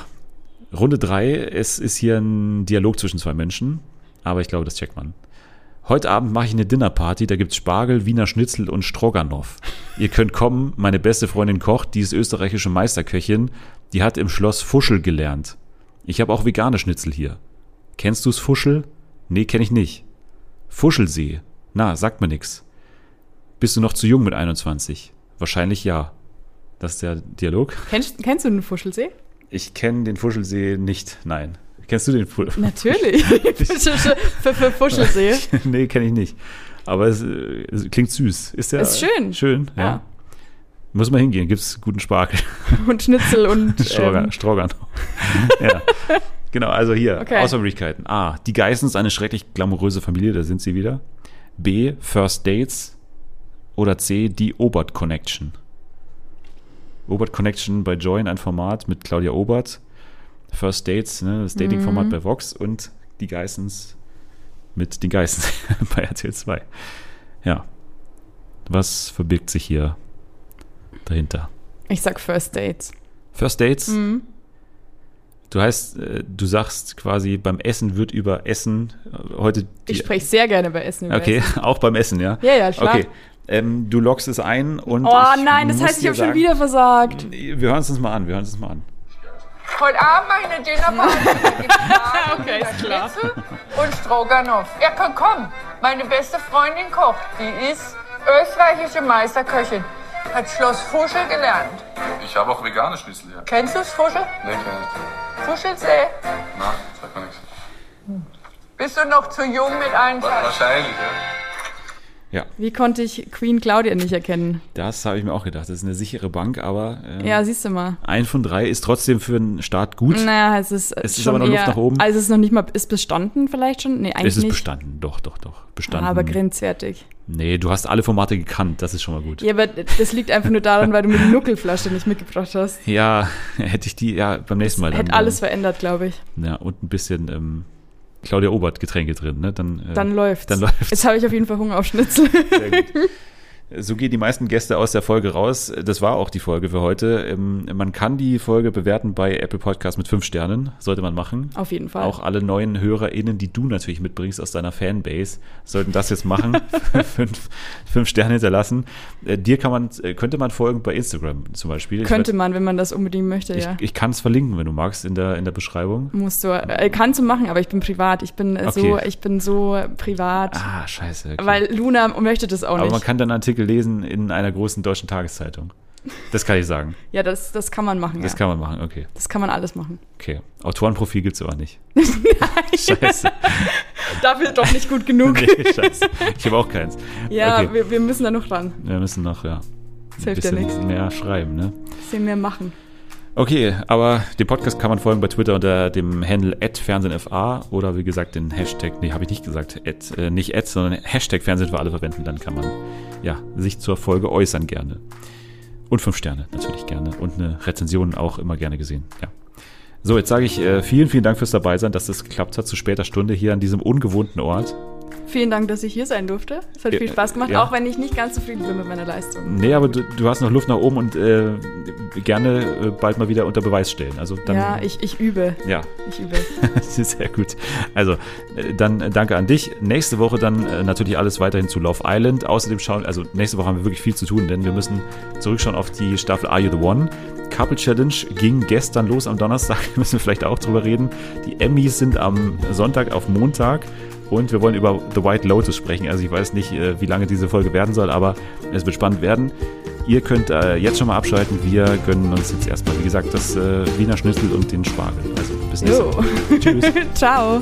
Runde drei. Es ist hier ein Dialog zwischen zwei Menschen, aber ich glaube, das checkt man. Heute Abend mache ich eine Dinnerparty, da gibt's Spargel, Wiener Schnitzel und Stroganoff. Ihr könnt kommen, meine beste Freundin kocht, die ist österreichische Meisterköchin, die hat im Schloss Fuschel gelernt. Ich habe auch vegane Schnitzel hier. Kennst du's Fuschel? Nee, kenne ich nicht. Fuschelsee. Na, sagt mir nix. Bist du noch zu jung mit 21? Wahrscheinlich ja. Das ist der Dialog. Kennst, kennst du den Fuschelsee? Ich kenne den Fuschelsee nicht, nein. Kennst du den Fuschelsee? Natürlich. für, für Fuschelsee. nee, kenne ich nicht. Aber es, äh, es klingt süß. Ist der Ist schön. Schön, ja. Ja. Muss mal hingehen, gibt's guten Spargel. Und Schnitzel und. Strogan. Ähm, Strogan. ja. Genau, also hier, Okay. Auswahlmöglichkeiten. A. Die Geissens, eine schrecklich glamouröse Familie, da sind sie wieder. B. First Dates. Oder C. Die Obert Connection. Obert Connection bei Join, ein Format mit Claudia Obert. First Dates, ne, das Dating-Format Mhm. bei Vox und die Geissens mit den Geissens bei RTL 2. Ja. Was verbirgt sich hier dahinter? ich sag First Dates. First Dates? Mhm. Du heißt, äh, du sagst quasi, beim Essen wird über Essen äh, heute. Die, Ich spreche sehr gerne bei Essen über Okay, Essen. auch beim Essen, ja? Ja, ja, klar. Okay. Ähm, du loggst es ein und. Oh nein, das heißt, ich habe schon wieder versagt. Wir hören es uns mal an, wir hören es uns mal an. Heute Abend mache ich eine Dinnerparty. Okay, ist klar. Und Stroganoff. Ja, komm, komm. Meine beste Freundin kocht. Die ist österreichische Meisterköchin. Hat Schloss Fuschel gelernt. Ich habe auch vegane Schnitzel hier. Kennst du's, Fuschel? Nee, kenn ich. Fuschelsee? Na, sagt mir nichts. Bist du noch zu jung mit einem Wa- Wahrscheinlich, ja. Ja, Wie konnte ich Queen Claudia nicht erkennen? das habe ich mir auch gedacht. Das ist eine sichere Bank, aber äh, Ja, siehst du mal. ein von drei ist trotzdem für einen Start gut. Naja, es ist, Es ist aber noch Luft eher, nach oben. Also es ist noch nicht mal, ist bestanden vielleicht schon? Nee, eigentlich es ist nicht. bestanden, doch, doch, doch. Bestanden. Ah, aber grenzwertig. nee, du hast alle Formate gekannt, das ist schon mal gut. Ja, aber das liegt einfach nur daran, weil du mir die Nuckelflasche nicht mitgebracht hast. Ja, hätte ich die, ja, beim nächsten Mal dann. Hätte alles verändert, glaube ich. Ja, und ein bisschen ähm, Claudia Obert Getränke drin, ne? Dann, äh, Dann läuft's. Dann läuft's. Jetzt habe ich auf jeden Fall Hunger auf Schnitzel. Sehr gut. So gehen die meisten Gäste aus der Folge raus. Das war auch die Folge für heute. Ähm, Man kann die Folge bewerten bei Apple Podcast mit fünf Sternen. Sollte man machen. Auf jeden Fall. Auch alle neuen HörerInnen, die du natürlich mitbringst aus deiner Fanbase, sollten das jetzt machen. fünf, fünf Sterne hinterlassen. Äh, Dir kann man, äh, könnte man folgen bei Instagram zum Beispiel. Könnte weiß- man, wenn man das unbedingt möchte, Ich, ja. ich kann es verlinken, wenn du magst, in der, in der Beschreibung. Musst du, äh, kannst du machen, aber ich bin privat. Ich bin äh, so, Okay. ich bin so privat. Ah, scheiße. okay. Weil Luna möchte das auch Aber man nicht. kann dann Artikel lesen in einer großen deutschen Tageszeitung. Das kann ich sagen. Ja, das, das kann man machen. Das ja. kann man machen, okay. das kann man alles machen. Okay. Autorenprofil gibt es aber nicht. Scheiße. Dafür doch nicht gut genug. Nee, scheiße. Ich habe auch keins. Ja, okay. wir, wir müssen da noch ran. Wir müssen noch, ja. Das Ein hilft ja bisschen nichts. mehr schreiben, ne? Bisschen mehr machen. Okay, aber dem Podcast kann man folgen bei Twitter unter dem Handle @fernsehenfa oder wie gesagt den Hashtag, nee, habe ich nicht gesagt, at, äh, nicht at, sondern Hashtag Fernsehen für alle verwenden, dann kann man ja sich zur Folge äußern gerne. Und fünf Sterne natürlich gerne und eine Rezension auch immer gerne gesehen, ja. So, jetzt sage ich äh, vielen, vielen Dank fürs Dabeisein, dass das geklappt hat zu später Stunde hier an diesem ungewohnten Ort. Vielen Dank, dass ich hier sein durfte. Es hat Ja, viel Spaß gemacht, ja. auch wenn ich nicht ganz zufrieden bin mit meiner Leistung. Nee, aber du, du hast noch Luft nach oben und äh, gerne äh, bald mal wieder unter Beweis stellen. Also dann, ja, ich, ich übe. ja, Ich übe. Sehr gut. Also, äh, dann äh, danke an dich. Nächste Woche dann äh, natürlich alles weiterhin zu Love Island. Außerdem schauen, also nächste Woche haben wir wirklich viel zu tun, denn wir müssen zurückschauen auf die Staffel Are You the One? Couple Challenge ging gestern los am Donnerstag, müssen wir vielleicht auch drüber reden. Die Emmys sind am Sonntag auf Montag. Und wir wollen über The White Lotus sprechen. Also ich weiß nicht, äh, wie lange diese Folge werden soll, aber es wird spannend werden. Ihr könnt äh, jetzt schon mal abschalten. Wir gönnen uns jetzt erstmal, wie gesagt, das äh, Wiener Schnitzel und den Spargel. Also bis nächste. Woche. Tschüss. Ciao.